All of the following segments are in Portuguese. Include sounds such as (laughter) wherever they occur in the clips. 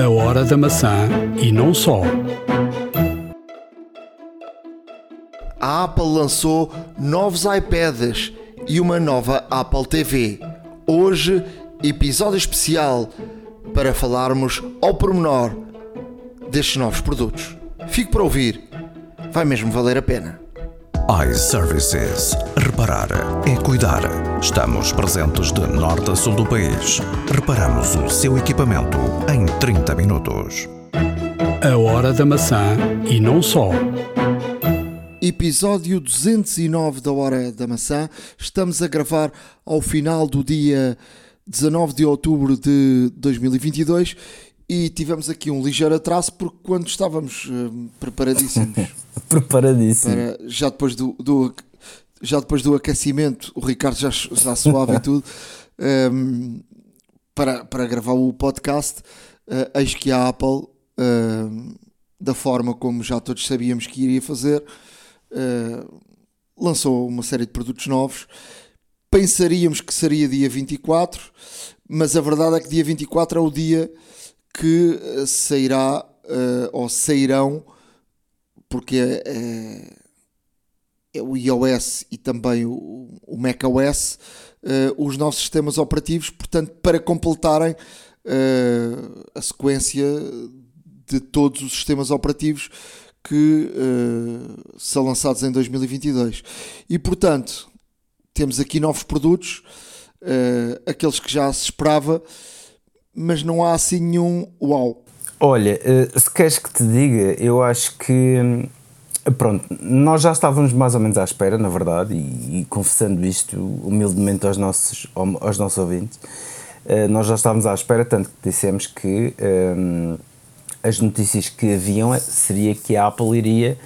A hora da maçã e não só. A Apple lançou novos iPads e uma nova Apple TV. Hoje, episódio especial para falarmos ao pormenor destes novos produtos. Fique para ouvir, vai mesmo valer a pena iServices. Reparar é cuidar. Estamos presentes de norte a sul do país. Reparamos o seu equipamento em 30 minutos. A hora da maçã e não só. Episódio 209 da Hora da Maçã. Estamos a gravar ao final do dia 19 de outubro de 2022 e tivemos aqui um ligeiro atraso porque quando estávamos uh, preparadíssimos (laughs) preparadíssimo para, já depois do, do, já depois do aquecimento o Ricardo já, já suave e (laughs) tudo um, ehm, para, para gravar o podcast uh, eis que a Apple uh, da forma como já todos sabíamos que iria fazer uh, lançou uma série de produtos novos. Pensaríamos que seria dia 24 mas a verdade é que dia 24 é o dia que eh, sairá ou sairão, porque é, é, o iOS e também o, o macOS, uh, os novos sistemas operativos, portanto, para completarem uh, a sequência de todos os sistemas operativos que são lançados em 2022. E, portanto, temos aqui novos produtos, aqueles que já se esperava mas não há assim nenhum uau. Olha, se queres que te diga, eu acho que. Pronto, nós já estávamos mais ou menos à espera, na verdade, e, e confessando isto humildemente aos nossos, aos nossos ouvintes, eh, nós já estávamos à espera, tanto que dissemos que um, as notícias que haviam seria que a Apple iria,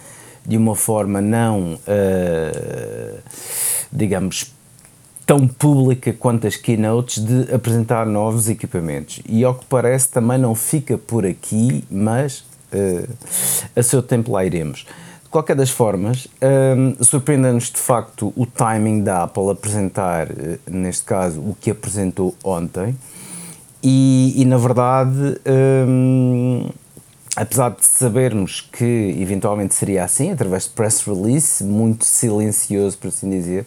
de uma forma não, uh, digamos, tão pública quanto as keynotes de apresentar novos equipamentos. E ao que parece também não fica por aqui, mas uh, a seu tempo lá iremos. Qualquer das formas, um, eh, surpreende-nos de facto o timing da Apple apresentar, uh, neste caso, o que apresentou ontem. E, e na verdade, um, apesar de sabermos que eventualmente seria assim, através de press release, muito silencioso, por assim dizer,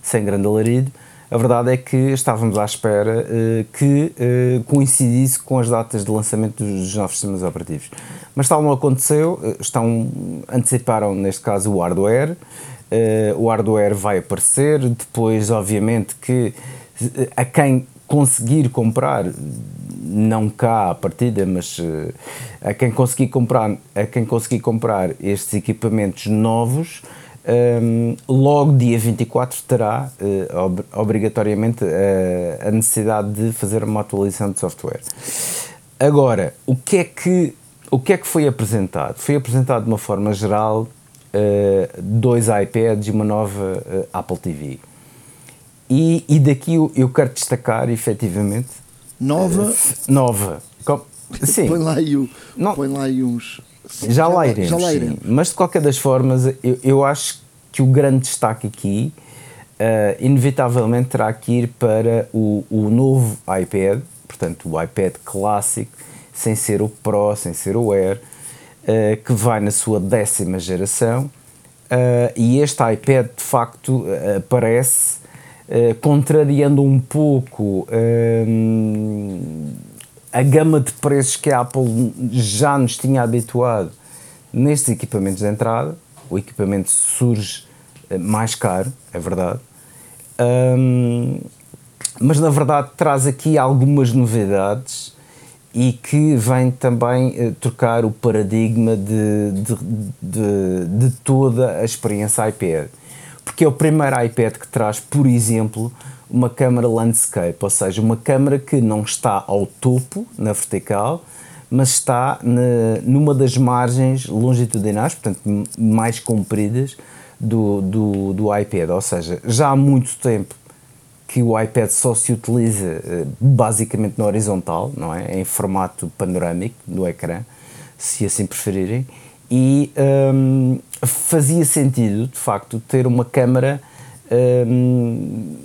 sem grande alarido. A verdade é que estávamos à espera uh, que uh, coincidisse com as datas de lançamento dos novos sistemas operativos. Mas tal não aconteceu, uh, estão, anteciparam neste caso o hardware, o hardware vai aparecer, depois obviamente que a quem conseguir comprar, não cá à partida, mas a quem conseguir comprar, a quem conseguir comprar estes equipamentos novos, um, logo dia 24 terá uh, ob obrigatoriamente uh, a necessidade de fazer uma atualização de software. Agora, o que é que, o que, é que foi apresentado? Foi apresentado de uma forma geral uh, dois iPads e uma nova Apple TV. E, e daqui eu, eu quero destacar, efetivamente. Nova? nova. Com, (laughs) sim. Põe lá, aí, põe lá aí uns já, lá iremos, já lá iremos. Mas de qualquer das formas, eu, eu acho que o grande destaque aqui, uh, inevitavelmente, terá que ir para o, o novo iPad, portanto, o iPad clássico, sem ser o Pro, sem ser o Air, uh, que vai na sua décima geração. Uh, e este iPad, de facto, aparece contrariando um pouco a gama de preços que a Apple já nos tinha habituado nestes equipamentos de entrada. O equipamento surge eh, mais caro, é verdade, um, mas na verdade traz aqui algumas novidades e que vem também uh, trocar o paradigma de, de, de, de, toda a experiência iPad. Porque é o primeiro iPad que traz, por exemplo, uma câmera landscape, ou seja, uma câmera que não está ao topo, na vertical, mas está na, numa das margens longitudinais, portanto mais compridas, do, do, do iPad. Ou seja, já há muito tempo que o iPad só se utiliza eh, basicamente na horizontal, não é? Em formato panorâmico no ecrã, se assim preferirem. E um, fazia sentido, de facto, ter uma câmera um,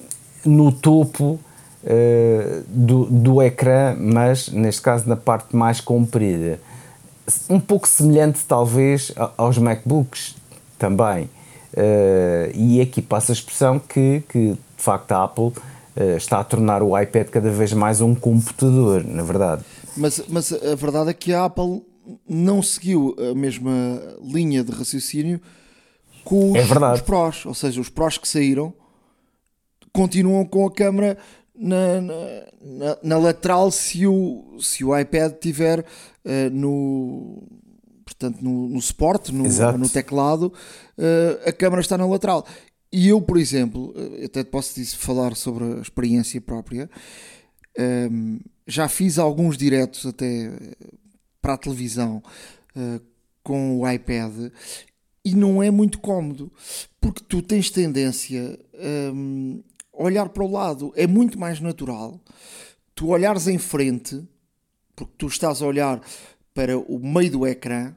no topo uh, do, do ecrã, mas neste caso na parte mais comprida. Um pouco semelhante, talvez, aos MacBooks também. Uh, e aqui passa a expressão que, que de facto a Apple uh, está a tornar o iPad cada vez mais um computador, na verdade. Mas, mas a verdade é que a Apple não seguiu a mesma linha de raciocínio com os, é os prós, ou seja, os prós que saíram continuam com a câmera na, na, na, lateral se o, se o iPad tiver uh, no portanto no, no suporte, no, no teclado, uh, a câmera está na lateral. E eu, por exemplo, eh, até posso dizer, falar sobre a experiência própria, um, ehm, já fiz alguns diretos até para a televisão uh, com o iPad e não é muito cómodo porque tu tens tendência um, ehm, a olhar para o lado, é muito mais natural tu olhares em frente porque tu estás a olhar para o meio do ecrã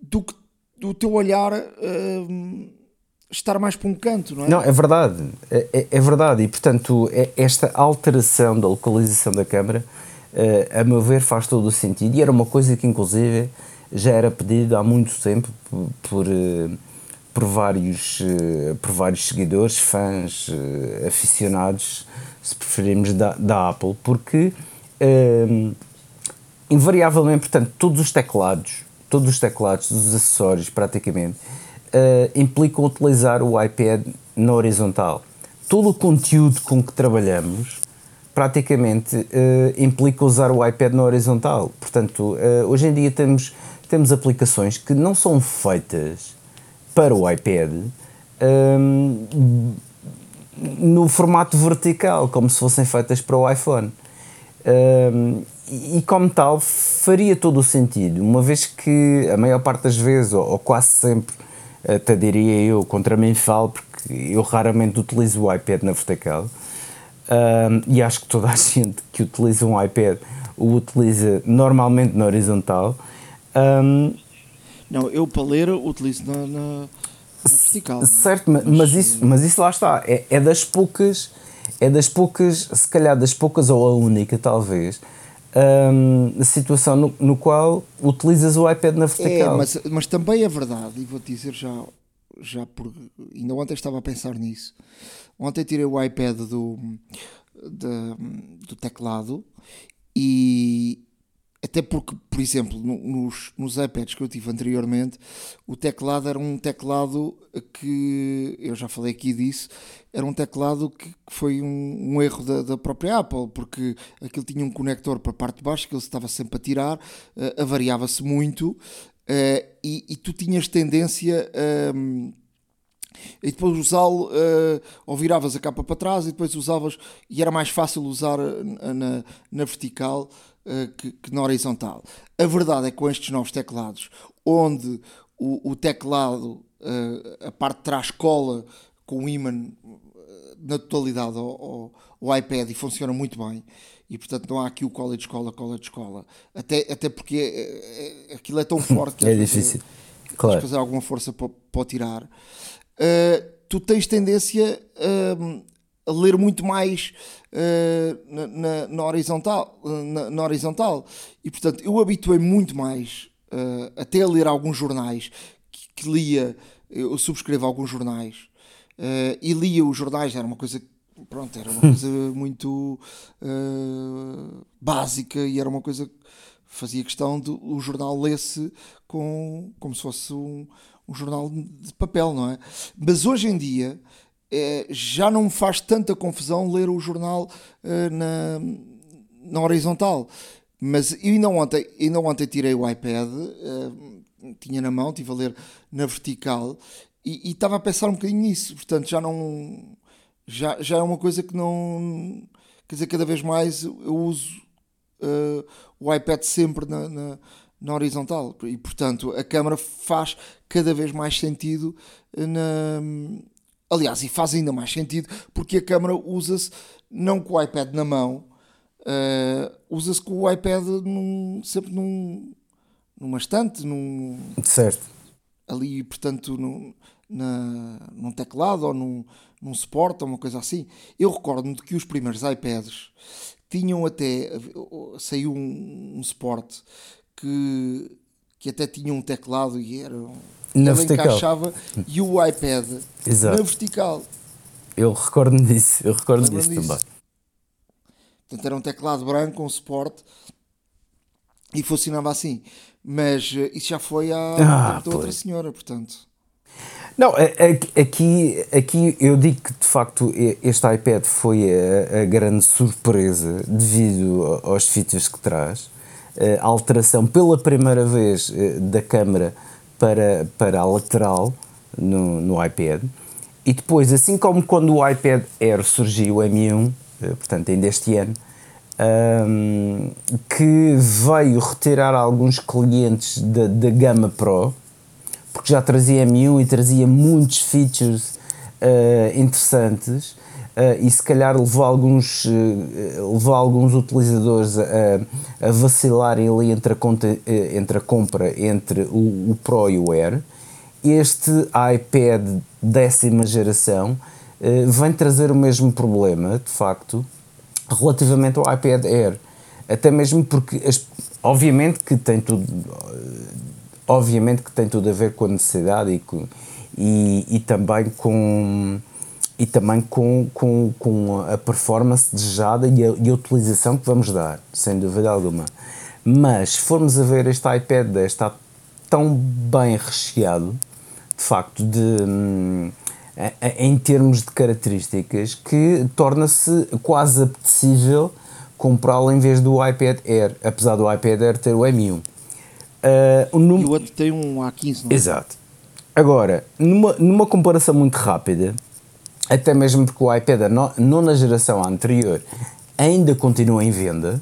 do que o teu olhar uh, estar mais para um canto, não é? Não, é verdade, é, é, é verdade, e portanto é, esta alteração da localização da câmara, uh, a meu ver, faz todo o sentido, e era uma coisa que inclusive já era pedido há muito tempo por, por, uh, por vários, uh, por vários seguidores, fãs, aficionados, se preferirmos, da, da Apple, porque invariavelmente, portanto, todos os teclados todos os teclados, todos os acessórios praticamente, implicam utilizar o iPad na horizontal. Todo o conteúdo com que trabalhamos praticamente uh, implica usar o iPad na horizontal. Portanto, uh, hoje em dia temos, temos aplicações que não são feitas para o iPad um, no formato vertical, como se fossem feitas para o iPhone. Um, e como tal faria todo o sentido, uma vez que a maior parte das vezes, ou, ou quase sempre, até diria eu, contra mim falo, porque eu raramente utilizo o iPad na vertical, um, e acho que toda a (laughs) gente que utiliza um iPad o utiliza normalmente na horizontal. Um, não, eu para ler utilizo na, na, na vertical. É? Certo, mas, mas, isso, mas isso lá está, é, é das poucas, é das poucas, se calhar das poucas ou a única talvez, um, situação no, no, qual utilizas o iPad na vertical. É, mas, mas também é verdade, e vou-te dizer já, já por. Ainda ontem estava a pensar nisso. Ontem tirei o iPad do, do, do teclado e, até porque, por exemplo, nos, nos iPads que eu tive anteriormente, o teclado era um teclado que, eu já falei aqui disso, era um teclado que, foi um, um erro da, da, própria Apple, porque aquilo tinha um conector para a parte de baixo que ele estava sempre a tirar, uh, avariava-se muito uh, e, e, tu tinhas tendência a. e depois usá-lo, uh, ou viravas a capa para trás e depois usavas, e era mais fácil usar na, na vertical uh, que, que, na horizontal. A verdade é que com estes novos teclados, onde o, o teclado, uh, a parte de trás cola com o imã na totalidade ao, ao, ao, iPad e funciona muito bem. E portanto não há aqui o cola de escola, cola de escola. Até, até porque é, é, aquilo é tão (laughs) forte que é difícil. Fazer, claro. fazer alguma força para, para tirar. Uh, tu tens tendência uh, a ler muito mais uh, na, na, na, horizontal, na, na, horizontal. E portanto eu habituei muito mais uh, até a ler alguns jornais que, que lia, eu subscrevo alguns jornais uh, e lia os jornais, era uma coisa pronto, era uma (laughs) coisa muito básica e era uma coisa que fazia questão de o jornal lesse com, como se fosse um, um jornal de papel, não é? Mas hoje em dia é, já não me faz tanta confusão ler o jornal uh, na, na horizontal. Mas eu ainda ontem, ainda ontem tirei o iPad, uh, tinha na mão, estive a ler na vertical e, e estava a pensar um bocadinho nisso. Portanto, já não. Já, já é uma coisa que não. Quer dizer, cada vez mais eu uso uh, o iPad sempre na, na, na, horizontal e, portanto, a câmera faz cada vez mais sentido na Aliás, e faz ainda mais sentido porque a câmera usa-se não com o iPad na mão, uh, usa-se com o iPad num, sempre num, numa estante, num, certo. ali, portanto, num, na, num teclado ou num, num suporte ou uma coisa assim. Eu recordo-me de que os primeiros iPads tinham até. saiu um, um suporte que, que até tinha um teclado e era. Na ele vertical. encaixava e o iPad Exato. na vertical. Eu recordo-me disso, eu recordo disso disso. também. Portanto, era um teclado branco com suporte e funcionava assim. Mas eh, isso já foi há Ah, outra senhora, portanto. Não, a- a- aqui, aqui eu digo que de facto este iPad foi a, a grande surpresa devido a- aos features que traz. A alteração pela primeira vez eh, da câmara para, para a lateral no, no iPad. E depois, assim como quando o iPad Air surgiu, o M1, eh, portanto ainda este ano, ahm, que veio retirar alguns clientes da, da gama Pro, porque já trazia M1 e trazia muitos features eh, interessantes eh, e se calhar levou alguns, eh, levou alguns utilizadores a, a vacilarem ali entre a, conta, eh, entre a compra entre o, o Pro e o Air. Este iPad décima geração eh, vem trazer o mesmo problema, de facto, relativamente ao iPad Air. Até mesmo porque, obviamente que tem tudo, obviamente que tem tudo a ver com a necessidade e, com- e, e também com e também com, com, com a performance desejada e a, e a utilização que vamos dar, sem dúvida alguma. Mas se formos a ver este iPad 10 está tão bem recheado, de facto, de, hum, a- a- em termos de características, que torna-se quase apetecível comprá-lo em vez do iPad Air, apesar do iPad Air ter o M1. Ah, o E número- o outro tem um A15, não é? Exato. Agora, numa, numa comparação muito rápida, até mesmo porque o iPad, a no- nona geração anterior, ainda continua em venda,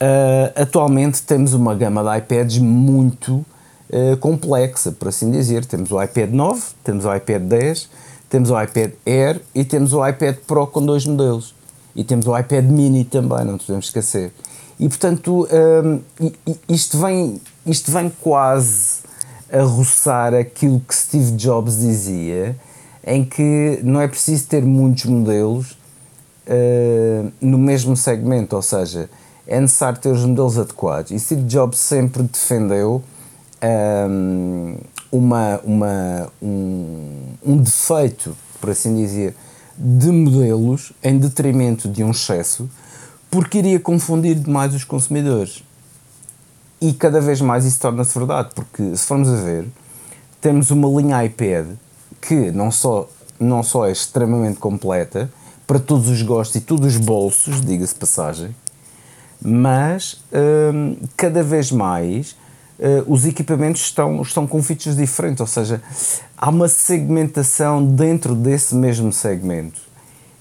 ah, atualmente temos uma gama de iPads muito ah, complexa, por assim dizer. Temos o iPad 9, temos o iPad 10, temos o iPad Air e temos o iPad Pro com dois modelos. E temos o iPad Mini também, não podemos esquecer. E portanto, i- i- isto, vem, isto vem quase a roçar aquilo que Steve Jobs dizia, em que não é preciso ter muitos modelos uh, no mesmo segmento, ou seja, é necessário ter os modelos adequados. E Steve Jobs sempre defendeu um, uma, uma, um, um defeito, por assim dizer, de modelos em detrimento de um excesso, porque iria confundir demais os consumidores. E cada vez mais isso torna-se verdade, porque se formos a ver, temos uma linha iPad que não só, não só é extremamente completa, para todos os gostos e todos os bolsos, diga-se passagem, mas hum, cada vez mais uh, os equipamentos estão, estão com features diferentes, ou seja, há uma segmentação dentro desse mesmo segmento.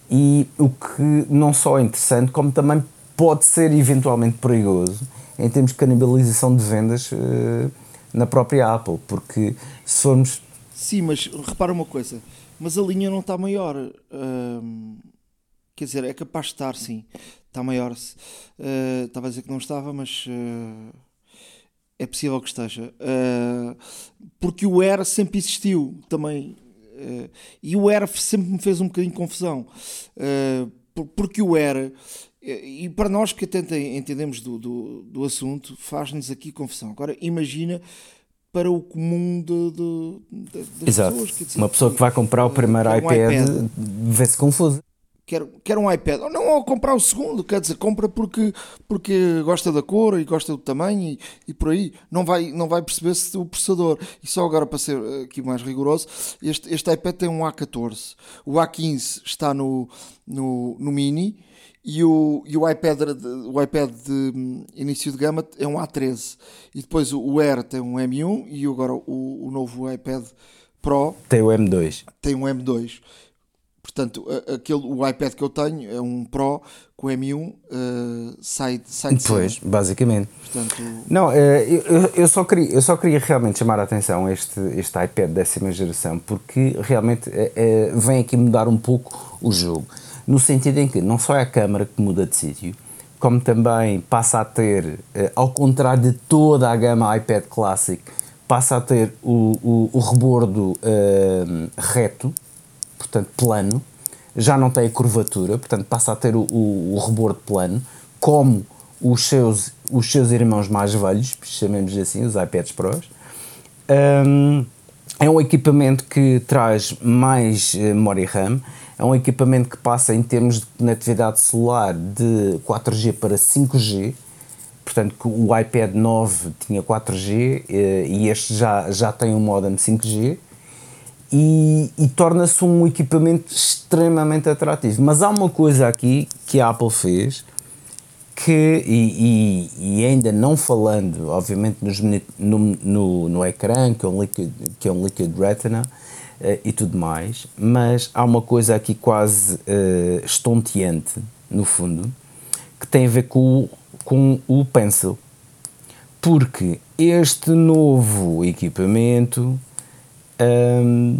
E o que não só é interessante, como também pode ser eventualmente perigoso em termos de canibalização de vendas uh, na própria Apple, porque se formos. Sim, mas repara uma coisa, mas a linha não está maior. hum, quer dizer, é capaz de estar, sim. Está maior. Uh, estava a dizer que não estava, mas uh, é possível que esteja. Uh, porque o Air sempre existiu também. E o Air sempre me fez um bocadinho de confusão. Por- porque o Air, e para nós que até ente- entendemos do, do, do assunto, faz-nos aqui confusão. Agora imagina para o comum de, de- de- das Exato. pessoas. quer dizer, Uma pessoa que vai comprar o primeiro quer um iPad vê-se confusa. quer, quer um iPad, ou não ou comprar o segundo, quer dizer, compra porque, porque gosta da cor e gosta do tamanho e, e por aí, não vai, não vai perceber se o processador. E só agora para ser eh, aqui mais rigoroso, este, este iPad tem um A14, o A15 está no, no, no Mini e o, e o iPad, de- o iPad de hum, início de gama é um A13 e depois o, Air tem um M1 e agora o, o novo iPad Pro Tem o M2. tem um M2. Portanto, aquele, o iPad que eu tenho é um Pro com M1 eh, sai, sai de. Pois, basicamente. Portanto, Não, eh, eu, eu- só queria, eu só queria realmente chamar a atenção a este, este iPad décima geração, porque realmente eh, eh, vem aqui mudar um pouco o jogo. No sentido em que não só é a câmara que muda de sítio, como também passa a ter, eh, ao contrário de toda a gama iPad Classic, passa a ter o, o, o rebordo uh, reto, portanto plano, já não tem a curvatura, portanto passa a ter o, o, o rebordo plano, como os seus, os seus irmãos mais velhos, chamemos assim, os iPads Pros. Um, é um equipamento que traz mais uh, memória RAM, é um equipamento que passa em termos de conectividade celular de 4G para 5G, portanto o iPad 9 tinha 4G eh, e este já, já tem um modem 5G e, e torna-se um equipamento extremamente atrativo. Mas há uma coisa aqui que a Apple fez que, e, e, e ainda não falando, obviamente, nos, no, no, no ecrã, que é um Liquid, que é um liquid Retina, uh, e tudo mais, mas há uma coisa aqui quase uh, estonteante, no fundo, que tem a ver com, com o Pencil. Porque este novo equipamento um,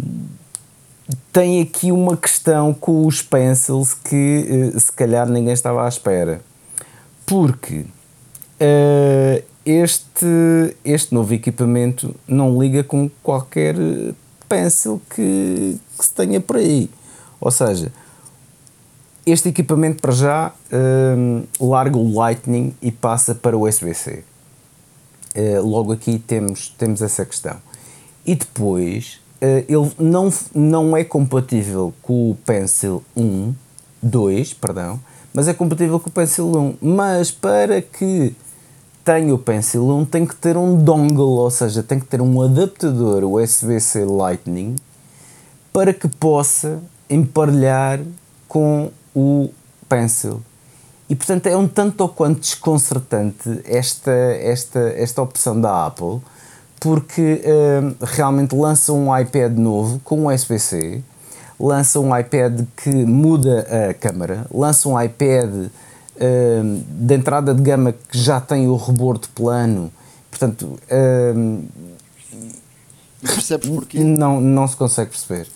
tem aqui uma questão com os pencils que uh, se calhar ninguém estava à espera. Porque uh, este, este novo equipamento não liga com qualquer pencil que, que se tenha por aí. Ou seja, este equipamento para já um, larga o Lightning e passa para o USB-C. Uh, logo aqui temos, temos essa questão. E depois uh, ele não, não é compatível com o Pencil 1, 2, perdão, mas é compatível com o Pencil 1. Mas para que tem o Pencil 1 tem que ter um dongle, ou seja, tem que ter um adaptador USB-C Lightning para que possa emparelhar com o Pencil. E portanto é um tanto ou quanto desconcertante esta, esta, esta opção da Apple, porque uh, realmente lança um iPad novo com USB-C, lança um iPad que muda a câmera, lança um iPad uh, de entrada de gama que já tem o rebordo plano, portanto. Uh, Percebes porquê? Não, não se consegue perceber.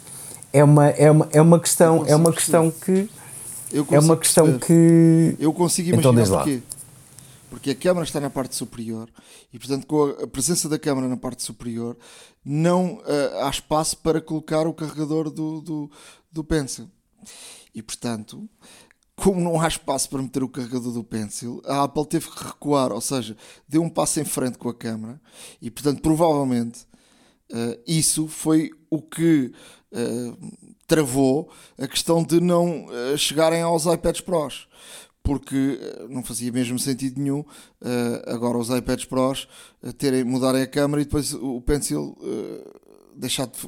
É uma, é uma, é uma questão, é uma questão que. é uma questão perceber. que. Eu consigo então imaginar então, porquê. Porque a câmara está na parte superior e, portanto, com a presença da câmara na parte superior, não uh, há espaço para colocar o carregador do, do, do Pencil. E, portanto, como não há espaço para meter o carregador do Pencil, a Apple teve que recuar, ou seja, deu um passo em frente com a câmera e, portanto, provavelmente uh, isso foi o que uh, travou a questão de não uh, chegarem aos iPads Pros. Porque não fazia mesmo sentido nenhum agora os iPads Pros terem, mudarem a câmera e depois o Pencil deixar de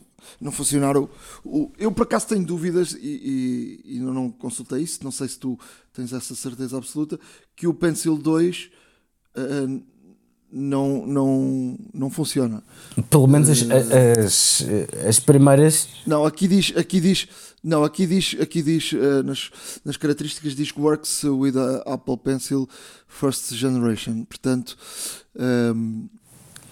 não funcionar. O, o, eu por acaso tenho dúvidas e, e, e não consultei isso, não sei se tu tens essa certeza absoluta, que o Pencil 2 uh, não, não, não funciona. Pelo menos as, as, as primeiras. Não, aqui diz, aqui diz, não, aqui diz, aqui diz uh, nas, nas características diz que works with a Apple Pencil First Generation. Portanto, um,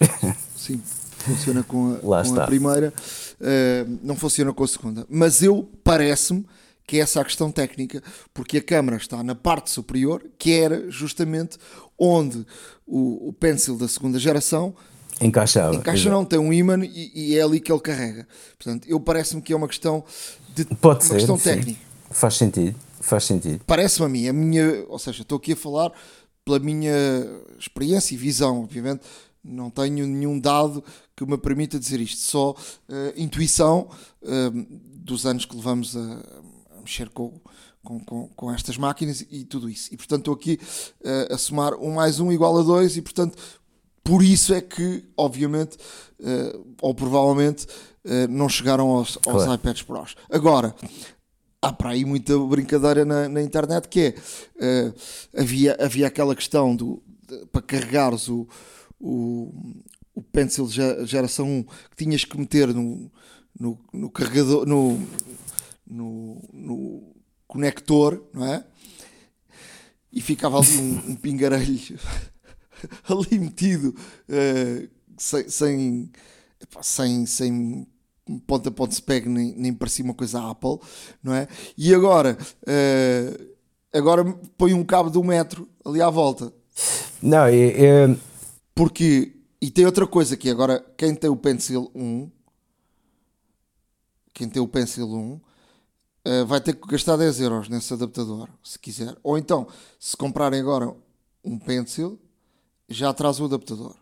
(laughs) sim funciona com a, com a primeira, uh, não funciona com a segunda. Mas eu parece-me que é essa a questão técnica, porque a câmara está na parte superior, que era justamente onde o, o pencil da segunda geração encaixava. Encaixa não, tem um ímã e, e, é ali que ele carrega. Portanto, eu parece-me que é uma questão de Pode uma ser, questão sim. técnica. Faz sentido, faz sentido. Parece-me a mim, a minha, ou seja, estou aqui a falar pela minha experiência e visão, obviamente, não tenho nenhum dado que me permita dizer isto, só uh, intuição uh, dos anos que levamos a, a mexer com, com, com, com, estas máquinas e tudo isso. E portanto estou aqui uh, a somar um mais um igual a dois e portanto por isso é que, obviamente, ou provavelmente, não chegaram aos, aos claro. iPads Pros. Agora, há para aí muita brincadeira na, na internet que é havia, havia aquela questão do, de, para carregares o, o, o Pencil geração 1 que tinhas que meter no, no, no carregador, no, no, no, conector, não é? E ficava ali um, um pingarelho (laughs) ali metido uh, sem, sem, sem, sem ponta a ponta se pegue, nem, nem parecia uma coisa Apple, não é? E agora, uh, agora põe um cabo de um metro ali à volta. Não, porque E tem outra coisa que agora, quem tem o Pencil 1, quem tem o Pencil 1, uh, vai ter que gastar 10 euros nesse adaptador, se quiser. Ou então, se comprarem agora um Pencil, já traz o adaptador.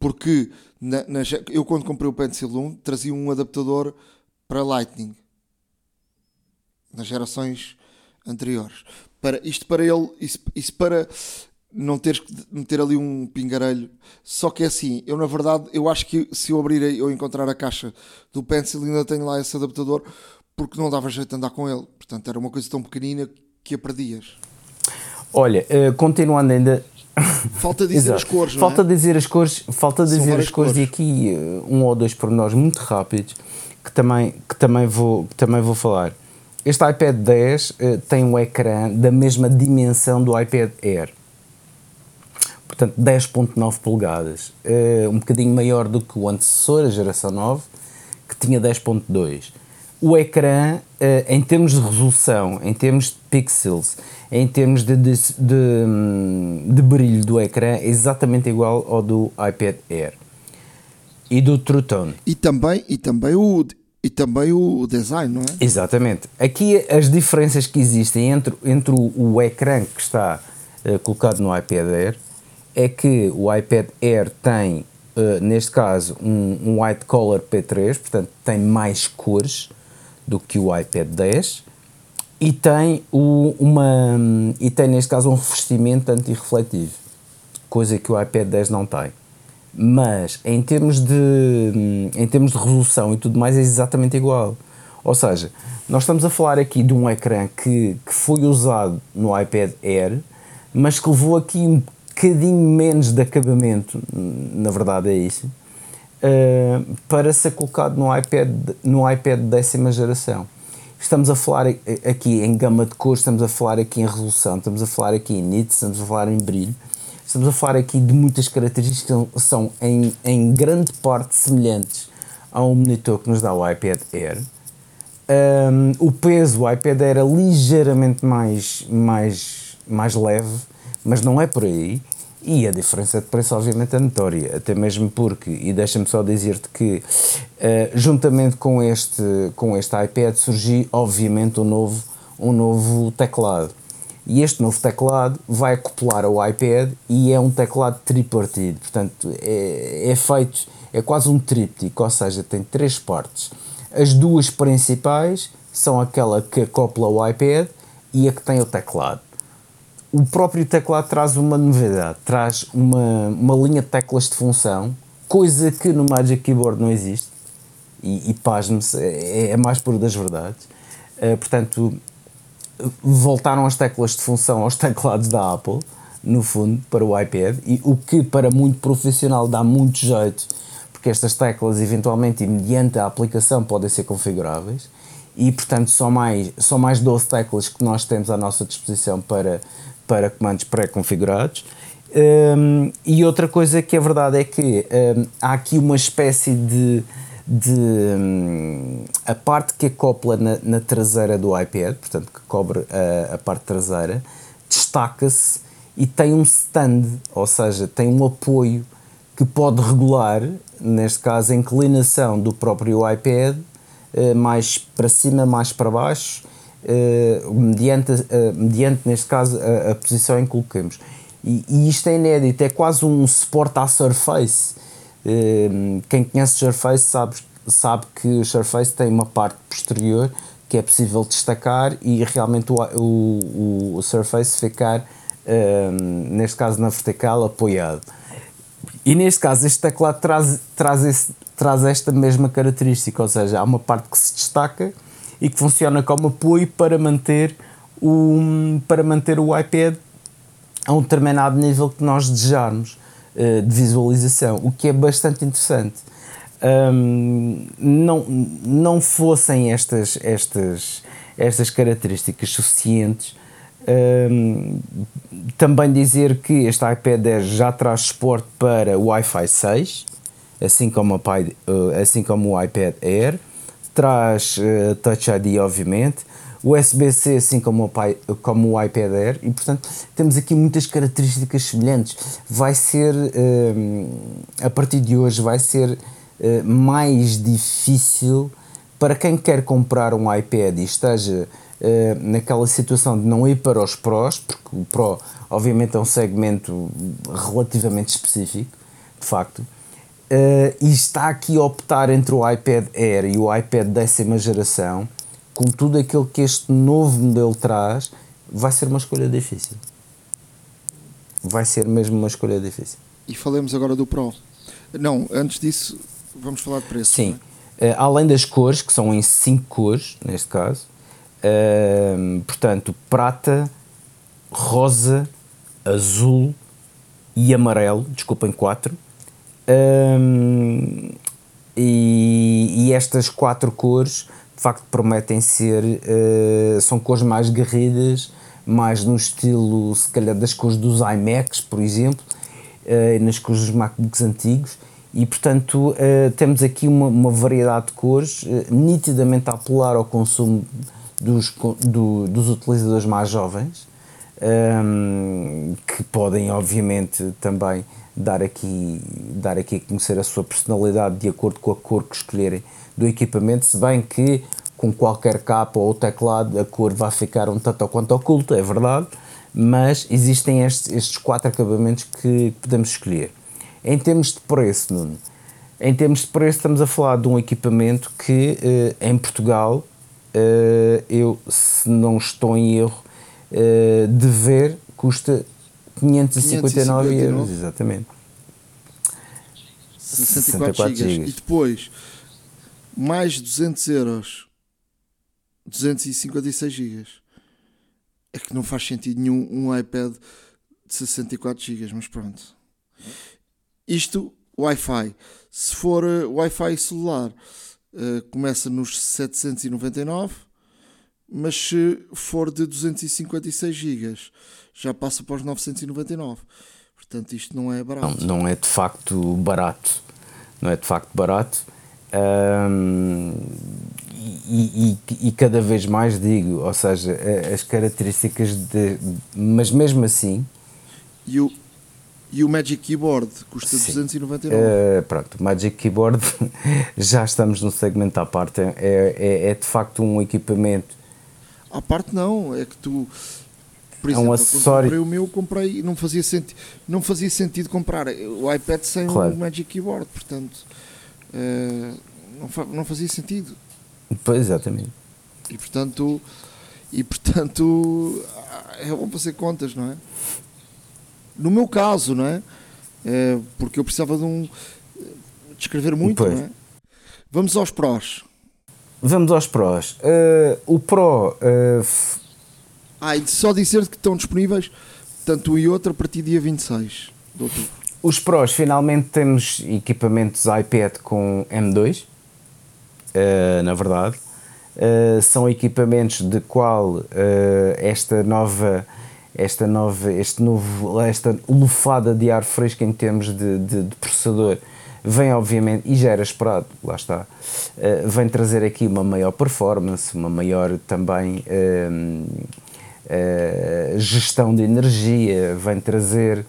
Porque na, na, eu, quando comprei o Pencil 1, trazia um adaptador para Lightning nas gerações anteriores. Para, isto para ele, isso, isso para não teres que meter ali um pingarelho. Só que é assim, eu na verdade, eu acho que se eu abrir ou encontrar a caixa do Pencil, ainda tenho lá esse adaptador, porque não dava jeito de andar com ele. Portanto, era uma coisa tão pequenina que a perdias. Olha, uh, continuando ainda. (laughs) Falta dizer as cores, falta é? dizer as cores, falta dizer as cores, cores, e aqui uh, um ou dois pormenores muito rápidos que também, que também, vou, que também vou falar. Este iPad 10 uh, tem um ecrã da mesma dimensão do iPad Air portanto 10.9 polegadas, uh, um bocadinho maior do que o antecessor, a geração 9, que tinha 10.2. O ecrã, uh, em termos de resolução, em termos de pixels, em termos de, de, de, de, brilho do ecrã, é exatamente igual ao do iPad Air e do True Tone. E também, e também o e também o design, não é? Exatamente. Aqui as diferenças que existem entre, entre o, o ecrã que está uh, colocado no iPad Air é que o iPad Air tem, uh, neste caso, um, um white color P3, portanto tem mais cores do que o iPad 10 e tem, o, uma, e tem neste caso um revestimento antirrefletivo, coisa que o iPad 10 não tem. Mas em termos de, em termos de resolução e tudo mais é exatamente igual. Ou seja, nós estamos a falar aqui de um ecrã que, que foi usado no iPad Air, mas que levou aqui um bocadinho menos de acabamento, na verdade é isso, uh, para ser colocado no iPad, no iPad décima geração. Estamos a falar aqui em gama de cores, estamos a falar aqui em resolução, estamos a falar aqui em nits, estamos a falar em brilho, estamos a falar aqui de muitas características que são em, em grande parte semelhantes ao monitor que nos dá o iPad Air. Um, o peso, o iPad era ligeiramente mais, mais, mais leve, mas não é por aí. E a diferença de preço, obviamente, é notória, até mesmo porque, e deixa-me só dizer-te que, uh, juntamente com este, com este iPad, surgiu, obviamente, um novo, um novo teclado. E este novo teclado vai acoplar ao iPad e é um teclado tripartido, portanto, é, é feito, é quase um tríptico, ou seja, tem três partes. As duas principais são aquela que acopla ao iPad e a que tem o teclado o próprio teclado traz uma novidade, traz uma, uma linha de teclas de função, coisa que no Magic Keyboard não existe, e, e pasme-se, é, é, mais puro das verdades. Uh, portanto, voltaram as teclas de função aos (laughs) teclados da Apple, no fundo, para o iPad, e o que para muito profissional dá muito jeito, porque estas teclas, eventualmente, mediante a aplicação, podem ser configuráveis, e portanto, são mais, são mais 12 teclas que nós temos à nossa disposição para para comandos pré-configurados. Um, e outra coisa que é verdade é que um, há aqui uma espécie de, de um, a parte que acopla na, na, traseira do iPad, portanto que cobre a, a parte traseira, destaca-se e tem um stand, ou seja, tem um apoio que pode regular, neste caso a inclinação do próprio iPad, uh, mais para cima, mais para baixo, uh, mediante, uh, mediante, neste caso, a, a, posição em que colocamos. E, e, isto é inédito, é quase um suporte à Surface. Uh, quem conhece Surface sabe, sabe que o Surface tem uma parte posterior que é possível destacar e realmente o, o, o Surface ficar, neste caso na vertical, apoiado. E neste caso, este teclado traz, traz, esse, traz esta mesma característica, ou seja, há uma parte que se destaca e que funciona como apoio para manter o, para manter o iPad a um determinado nível que nós desejarmos uh, de visualização, o que é bastante interessante. Um, não, não fossem estas, estas, estas características suficientes, um, também dizer que este iPad 10 já traz suporte para Wi-Fi 6, assim como, a, eh, assim como o iPad Air traz uh, Touch ID, obviamente. USB-C, assim como o, como o iPad Air, e portanto temos aqui muitas características semelhantes. Vai ser, a partir de hoje, vai ser mais difícil para quem quer comprar um iPad e esteja naquela situação de não ir para os Pros, porque o Pro obviamente é um segmento relativamente específico, de facto, uh, e está aqui a optar entre o iPad Air e o iPad décima geração, com tudo aquilo que este novo modelo traz, vai ser uma escolha difícil. Vai ser mesmo uma escolha difícil. E falemos agora do Pro. Não, antes disso, vamos falar de preço. Sim. Uh, além das cores, que são em 5 cores, neste caso, uh, portanto, prata, rosa, azul e amarelo, desculpem, quatro. Um, e, e, estas quatro cores de facto prometem ser uh, são cores mais garridas mais no estilo se calhar das cores dos iMacs por exemplo uh, nas cores dos MacBooks antigos. E portanto uh, temos aqui uma, uma, variedade de cores nitidamente a apelar ao consumo dos, do, dos utilizadores mais jovens um, que podem obviamente também dar aqui, dar aqui a conhecer a sua personalidade de acordo com a cor que escolherem do equipamento, se bem que com qualquer capa ou teclado a cor vai ficar um tanto ou quanto oculta, é verdade, mas existem estes, estes quatro acabamentos que podemos escolher. Em termos de preço, Nuno, em termos de preço estamos a falar de um equipamento que eh, em Portugal, eh, eu se não estou em erro, uh, de ver custa 559, 559 euros, exatamente. 64, 64 gigas. E depois, mais 200 euros, 256 gigas. É que não faz sentido nenhum um iPad de 64 gigas, mas pronto. Isto, Wi-Fi. Se for uh, Wi-Fi celular, uh, começa nos 799 mas se for de 256 GB já passa para os 999. Portanto, isto não é barato. Não, não é de facto barato. Não é de facto barato. E, e, e, cada vez mais digo, ou seja, as características de. Mas mesmo assim. E o, e o Magic Keyboard custa Sim. 299. Uh, pronto, o Magic Keyboard (laughs) já estamos no segmento à parte. É, é, é de facto um equipamento à parte não, é que tu por exemplo, é um acessório. comprei o meu, comprei não fazia sentido, não fazia sentido comprar o iPad sem claro. o Magic Keyboard, portanto uh, não, fa não fazia sentido. Pois exatamente. E portanto e portanto é bom fazer contas, não é? No meu caso, não é? é porque eu precisava de um de escrever muito, pois. não é? Vamos aos prós. Vamos aos prós. Uh, o Pro. Uh, ah, e só dizer que estão disponíveis tanto um e outro a partir do dia 26 de outubro. Os prós, finalmente temos equipamentos iPad com M2, uh, eh, na verdade. Uh, são equipamentos de qual uh, esta nova esta nova este novo esta lufada de ar fresco em termos de, de, de processador vem obviamente, e já era esperado, lá está, uh, vem trazer aqui uma maior performance, uma maior também uh, uh, gestão de energia, vem trazer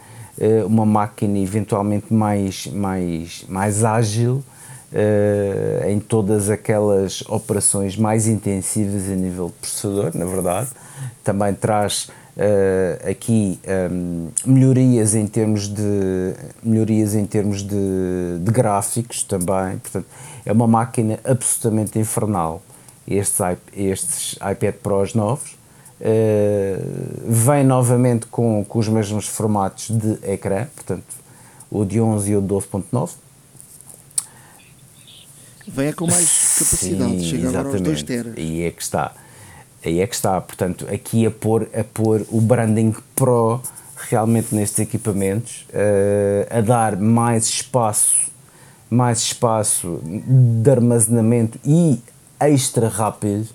uma máquina eventualmente mais, mais, mais ágil em todas aquelas operações mais intensivas a nível de processador, na verdade, também traz uh, aqui um, ehm, melhorias em termos de melhorias em termos de, de, gráficos também. Portanto é uma máquina absolutamente infernal. Estes, estes iPad Pros novos uh, vem novamente com, com os mesmos formatos de ecrã portanto o de 11 e o de 12.9 Venha com mais capacidade, Sim, chega agora aos 2 teras. E é que está. Aí é que está, portanto, aqui a pôr, a pôr o branding Pro realmente nestes equipamentos, uh, a dar mais espaço, mais espaço de armazenamento e extra rápido,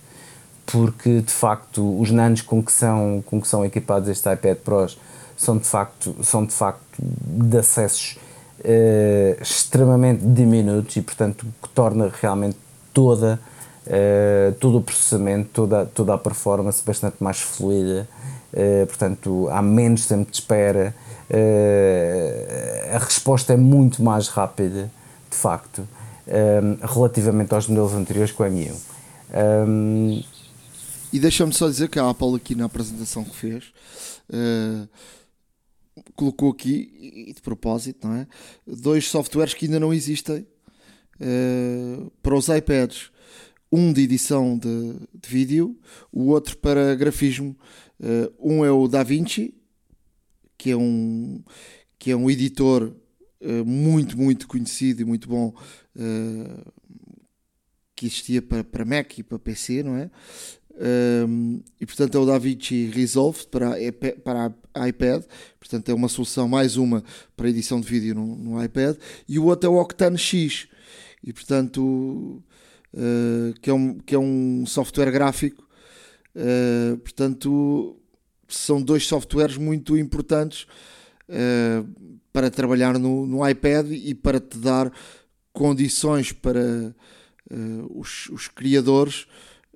porque de facto os nanos com que são, com que são equipados estes iPad Pros são de facto, são de, facto de acessos uh, extremamente diminutos e portanto que torna realmente toda uh, todo o processamento, toda, toda a performance bastante mais fluida, uh, portanto há menos tempo de espera, a resposta é muito mais rápida, de facto, relativamente aos modelos anteriores com o M1. Um, e deixa-me só dizer que a Apple aqui na apresentação que fez colocou aqui, de propósito, não é? Dois softwares que ainda não existem para os iPads um de edição de, de vídeo, o outro para grafismo. Uh, um é o DaVinci, que é um, que é um editor uh, muito, muito conhecido e muito bom uh, que existia para, para Mac e para PC, não é? E portanto é o DaVinci Resolve para, para iPad, portanto é uma solução mais uma para edição de vídeo no, no iPad, e o outro é o Octane X, e portanto uh, que, é um, que é um software gráfico. Uh, portanto, são dois softwares muito importantes uh, para trabalhar no, no, iPad e para te dar condições para os, os, criadores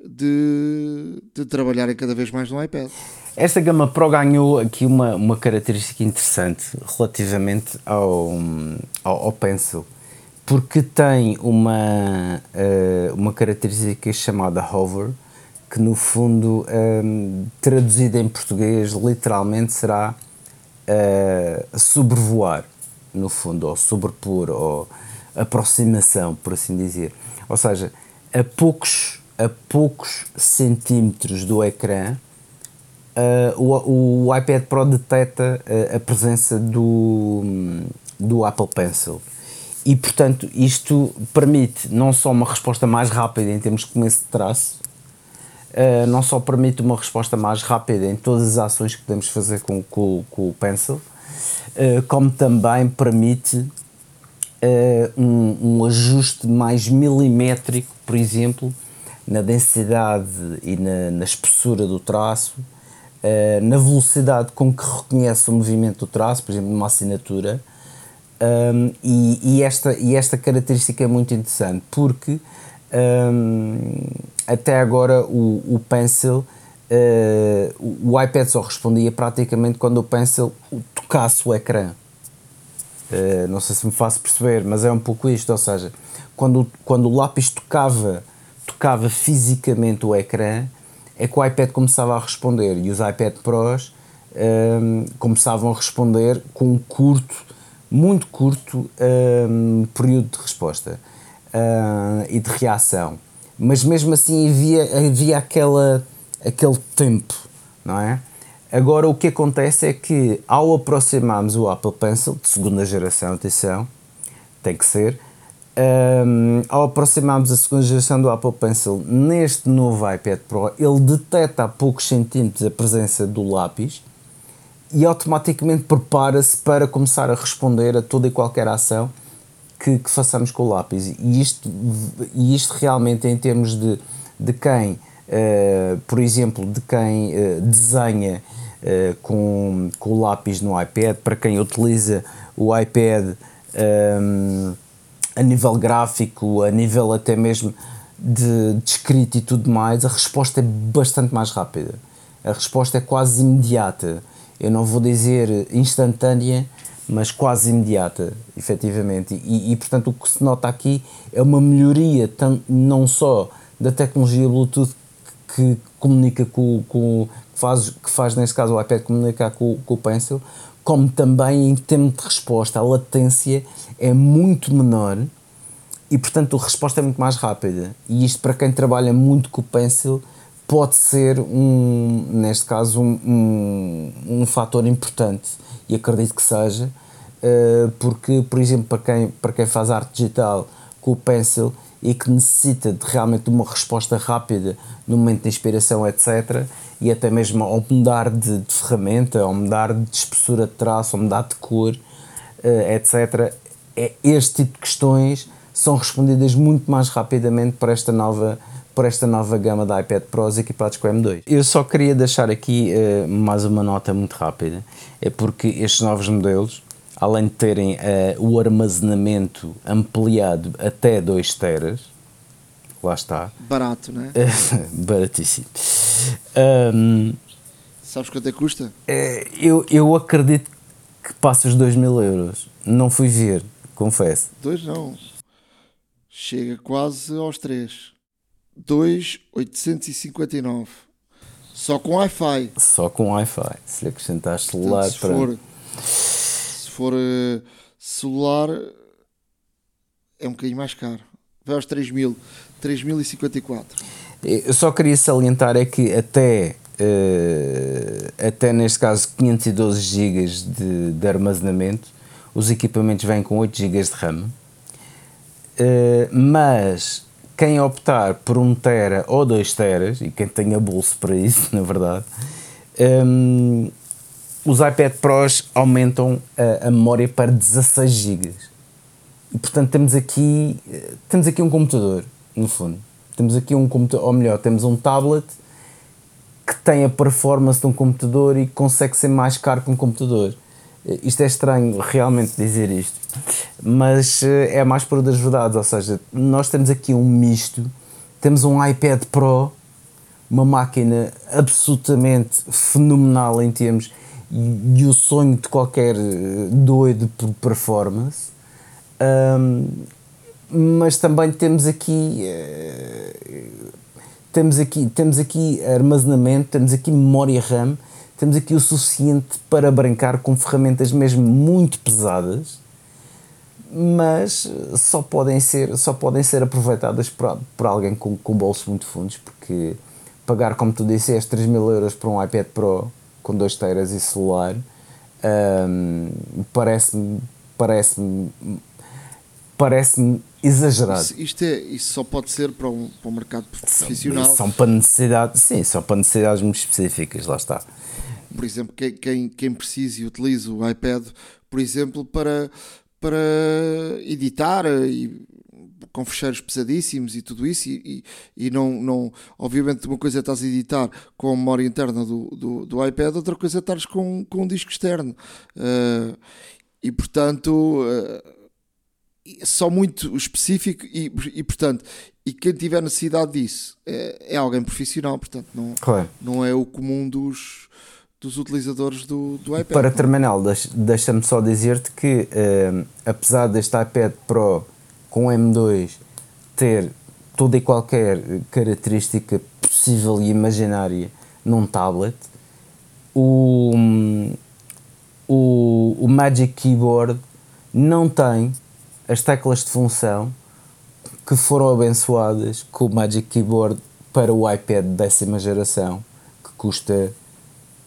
de, de trabalharem cada vez mais no iPad. Esta gama Pro ganhou aqui uma, uma característica interessante relativamente ao, ao, ao Pencil porque tem uma, uh, uma característica chamada hover, que no fundo, um, ehm, traduzida em português, literalmente será uh, sobrevoar, no fundo, ou sobrepor, ou aproximação, por assim dizer. Ou seja, a poucos, a poucos centímetros do ecrã, uh, o, o iPad Pro detecta a presença do, do Apple Pencil. E portanto isto permite não só uma resposta mais rápida em termos de começo de traço, uh, não só permite uma resposta mais rápida em todas as ações que podemos fazer com, com, com o Pencil, uh, como também permite um, um, ajuste mais milimétrico, por exemplo, na densidade e na, na espessura do traço, na velocidade com que reconhece o movimento do traço, por exemplo, numa assinatura um, e, e, esta, e esta característica é muito interessante porque um, até agora o, o Pencil, uh, o iPad só respondia praticamente quando o Pencil tocasse o ecrã. Uh, não sei se me faço perceber, mas é um pouco isto, ou seja, quando, quando o lápis tocava, tocava fisicamente o ecrã, é que o iPad começava a responder e os iPad Pros um, começavam a responder com um curto muito curto um, período de resposta uh, e de reação, mas mesmo assim havia, havia aquela, aquele tempo, não é? Agora o que acontece é que ao aproximarmos o Apple Pencil, de segunda geração, atenção, tem que ser, um, ao aproximarmos a segunda geração do Apple Pencil neste novo iPad Pro, ele detecta a poucos centímetros a presença do lápis e automaticamente prepara-se para começar a responder a toda e qualquer ação que, que, façamos com o lápis. E isto, e isto realmente, em termos de, de quem, uh, por exemplo, de quem uh, desenha uh, com, com o lápis no iPad, para quem utiliza o iPad um, a nível gráfico, a nível até mesmo de, de escrita e tudo mais, a resposta é bastante mais rápida. A resposta é quase imediata eu não vou dizer instantânea, mas quase imediata, efetivamente. E, e, portanto o que se nota aqui é uma melhoria tanto, não só da tecnologia Bluetooth que comunica com, com faz, que faz neste caso o iPad comunicar com, com o Pencil, como também em termos de resposta, a latência é muito menor e portanto a resposta é muito mais rápida. E isto para quem trabalha muito com o Pencil pode ser um, neste caso, um, um, um fator importante e acredito que seja, uh, porque, por exemplo, para quem, para quem faz arte digital com o Pencil e que necessita de realmente uma resposta rápida no momento de inspiração, etc., e até mesmo ao mudar de, de ferramenta, ao mudar de espessura de traço, ao mudar de cor, uh, etc., é, este tipo de questões são respondidas muito mais rapidamente para esta nova por esta nova gama de iPad Pros equipados com M2. Eu só queria deixar aqui uh, mais uma nota muito rápida, é porque estes novos modelos, além de terem uh, o armazenamento ampliado até 2 teras, lá está. Barato, não é? (laughs) Baratíssimo. Um, Sabes quanto é que custa? é, eu, eu acredito que passa os 2 mil euros. Não fui ver, confesso. Dois não. Chega quase aos três. 2,859. Só com Wi-Fi. Só com Wi-Fi. Se lhe acrescentar Portanto, celular se, para. for, se for eh, celular, é um bocadinho mais caro. Vai aos 3 mil. 3.054. Eu só queria salientar é que até, eh, até neste caso 512 GB de, de armazenamento, os equipamentos vêm com 8 GB de RAM, Eh, mas quem optar por 1 tera ou 2 teras, e quem tenha bolso para isso, (laughs) na verdade, hum, os iPad Pros aumentam a, a memória para 16 GB. E portanto temos aqui, eh, temos aqui um computador, no fundo. Temos aqui um computador, ou melhor, temos um tablet que tem a performance de um computador e consegue ser mais caro que um computador. Eh, Isto é estranho realmente dizer isto, mas eh, é mais por das verdades, ou seja, nós temos aqui um misto, temos um iPad Pro, uma máquina absolutamente fenomenal em termos e, o sonho de qualquer eh, doido por performance. Ahm, mas também temos aqui temos aqui temos aqui armazenamento temos aqui memória RAM temos aqui o suficiente para brincar com ferramentas mesmo muito pesadas mas só podem ser só podem ser aproveitadas por, por alguém com, com bolsos muito fundos porque pagar como tu disseste 3 mil euros por um iPad Pro com 2 teras e celular ahm, parece-me parece-me parece-me exagerado. Isso, isto é, isso só pode ser para um, para um mercado profissional. São para necessidades, sim, são para necessidades muito específicas, lá está. Por exemplo, quem, quem, quem precisa e utiliza o iPad, por exemplo, para, para editar e com fecheiros pesadíssimos e tudo isso, e, e, e não, não. Obviamente, uma coisa é estás a editar com a memória interna do, do, do iPad, outra coisa é estares com, com um disco externo. Uh, e portanto. Uh, só muito específico e, e portanto e quem tiver necessidade disso é, é alguém profissional portanto não, Claro. não é o comum dos, dos utilizadores do, do iPad Para terminar, deix- deixa-me só dizer-te que, eh, apesar deste iPad Pro com M2 ter toda e qualquer característica possível e imaginária num tablet, o, o, o Magic Keyboard não tem as teclas de função que foram abençoadas com o Magic Keyboard para o iPad décima geração, que custa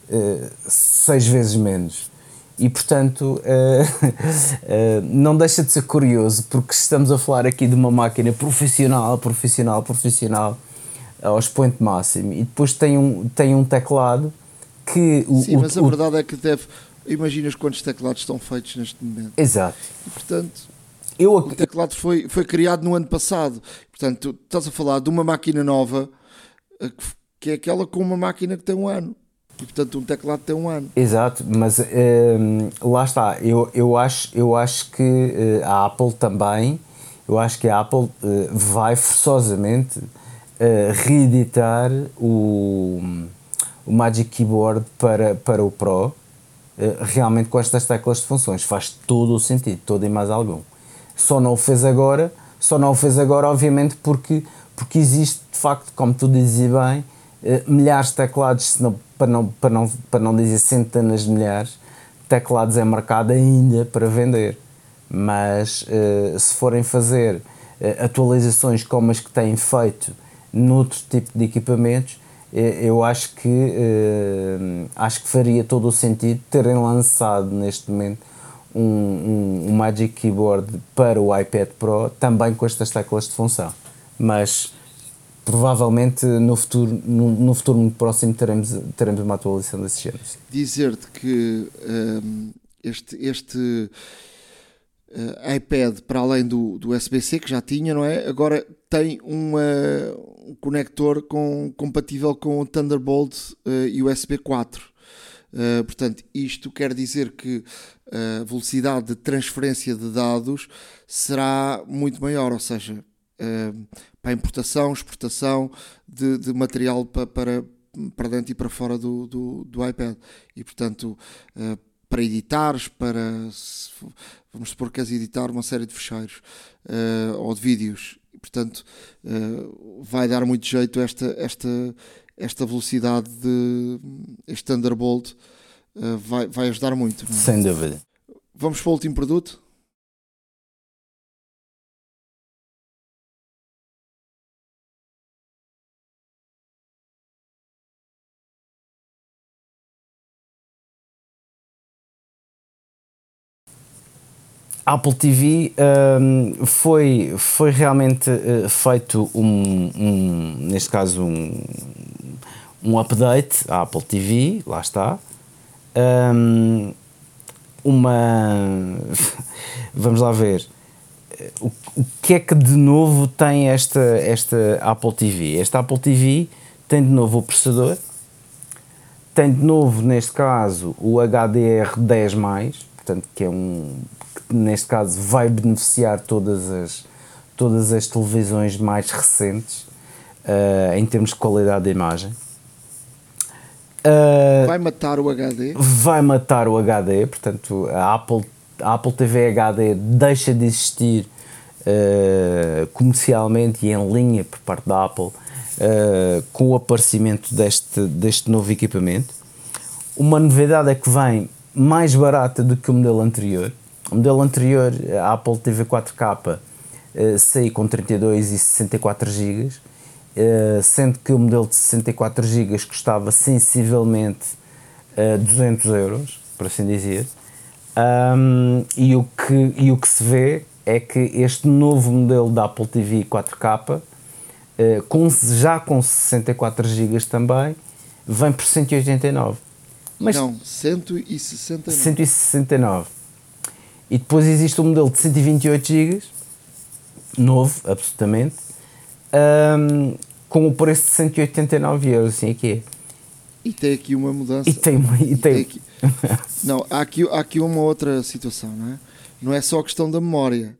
eh, seis vezes menos. E portanto, (laughs) eh, não deixa de ser curioso, porque estamos a falar aqui de uma máquina profissional, profissional, profissional, ao expoente máximo, e depois tem um, tem um teclado que o. sim o- mas a o- verdade é que deve imaginas quantos teclados estão feitos neste momento Exato. e portanto Eu, o teclado foi, foi criado no ano passado portanto tu estás a falar de uma máquina nova que é aquela com uma máquina que tem um ano e portanto um teclado tem um ano Exato, mas hum, lá está. Eu, eu, acho, eu acho que eh, a Apple também, eu acho que a Apple eh, vai forçosamente eh, reeditar o, o Magic Keyboard para, para o Pro, realmente com estas teclas de funções. Faz todo o sentido, todo e mais algum. Só não o fez agora, só não o fez agora, obviamente, porque, porque existe, de facto, como tu dizes bem, milhares de teclados, se não- para, não, para, não, para não dizer centenas de milhares, teclados em mercado ainda para vender. Mas eh, se forem fazer eh, atualizações como as que têm feito noutro tipo de equipamentos, eh, eu acho que acho que faria todo o sentido terem lançado neste momento um, um, um Magic Keyboard para o iPad Pro também com estas teclas de função. Mas provavelmente no futuro, no, no futuro muito próximo teremos, teremos uma atualização desse género. dizer-te que hum, este, este eh, iPad, para além do, do USB-C que já tinha, não é? Agora tem uma, um conector com, compatível com o Thunderbolt eh, USB 4. Eh, portanto, isto quer dizer que a velocidade de transferência de dados será muito maior, ou seja, uh, para a importação, exportação de, de material para, para, para dentro e para fora do, do, do iPad. E portanto, uh, para editares, para vamos supor que queres editar uma série de fecheiros uh, ou de vídeos. E, portanto, vai dar muito jeito esta, esta, esta velocidade de este Thunderbolt vai, vai ajudar muito. É? Sem dúvida. Vamos para o último produto? Apple TV um, foi, foi realmente uh, feito um, um, neste caso um, um update à Apple TV, lá está. Um, uma. (laughs) Vamos lá ver. O, o que é que de novo tem esta, esta Apple TV? Esta Apple TV tem de novo o processador, tem de novo, neste caso, o HDR10, portanto, que é um neste caso vai beneficiar todas as, todas as televisões mais recentes uh, em termos de qualidade de imagem. Uh, vai matar o HD? Vai matar o HD, portanto a Apple, a Apple TV HD deixa de existir uh, comercialmente e em linha por parte da Apple com o aparecimento deste, deste novo equipamento. Uma novidade é que vem mais barata do que o modelo anterior, o modelo anterior, a Apple TV 4K, uh, saiu com 32 e 64 GB, uh, sendo que o modelo de 64 GB custava sensivelmente uh, 200 euros, por assim dizer. Um, e, o que, e o que se vê é que este novo modelo da Apple TV 4K, uh, com, já com 64 GB também, vem por 189. Mas Não, 169. 169. E depois existe um modelo de 128 GB, novo, absolutamente, um, com o preço de 189 euros, assim é. E tem aqui uma mudança. E tem, e, e tem... aqui... não, há aqui, há aqui uma outra situação, não é? Não é só a questão da memória.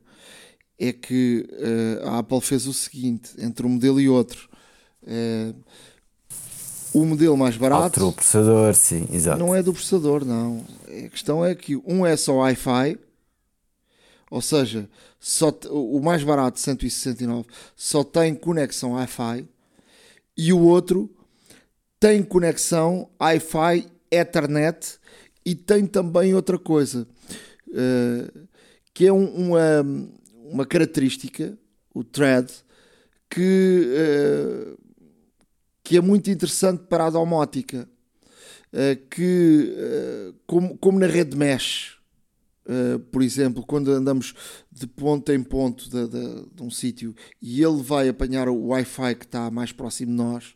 É que uh, a Apple fez o seguinte, entre um modelo e outro. Uh, o modelo mais barato. Outro processador, sim, exato. Não é do processador, não. A questão é que um é só Wi-Fi ou seja, só o mais barato, 169, só tem conexão Wi-Fi e o outro tem conexão Wi-Fi Ethernet e tem também outra coisa uh, que é um, uma, uma característica, o thread, que, uh, que é muito interessante para a domótica. Uh, que, como, como na rede mesh, Uh, por exemplo, quando andamos de ponto em ponto de, de, de um sítio e ele vai apanhar o Wi-Fi que está mais próximo de nós,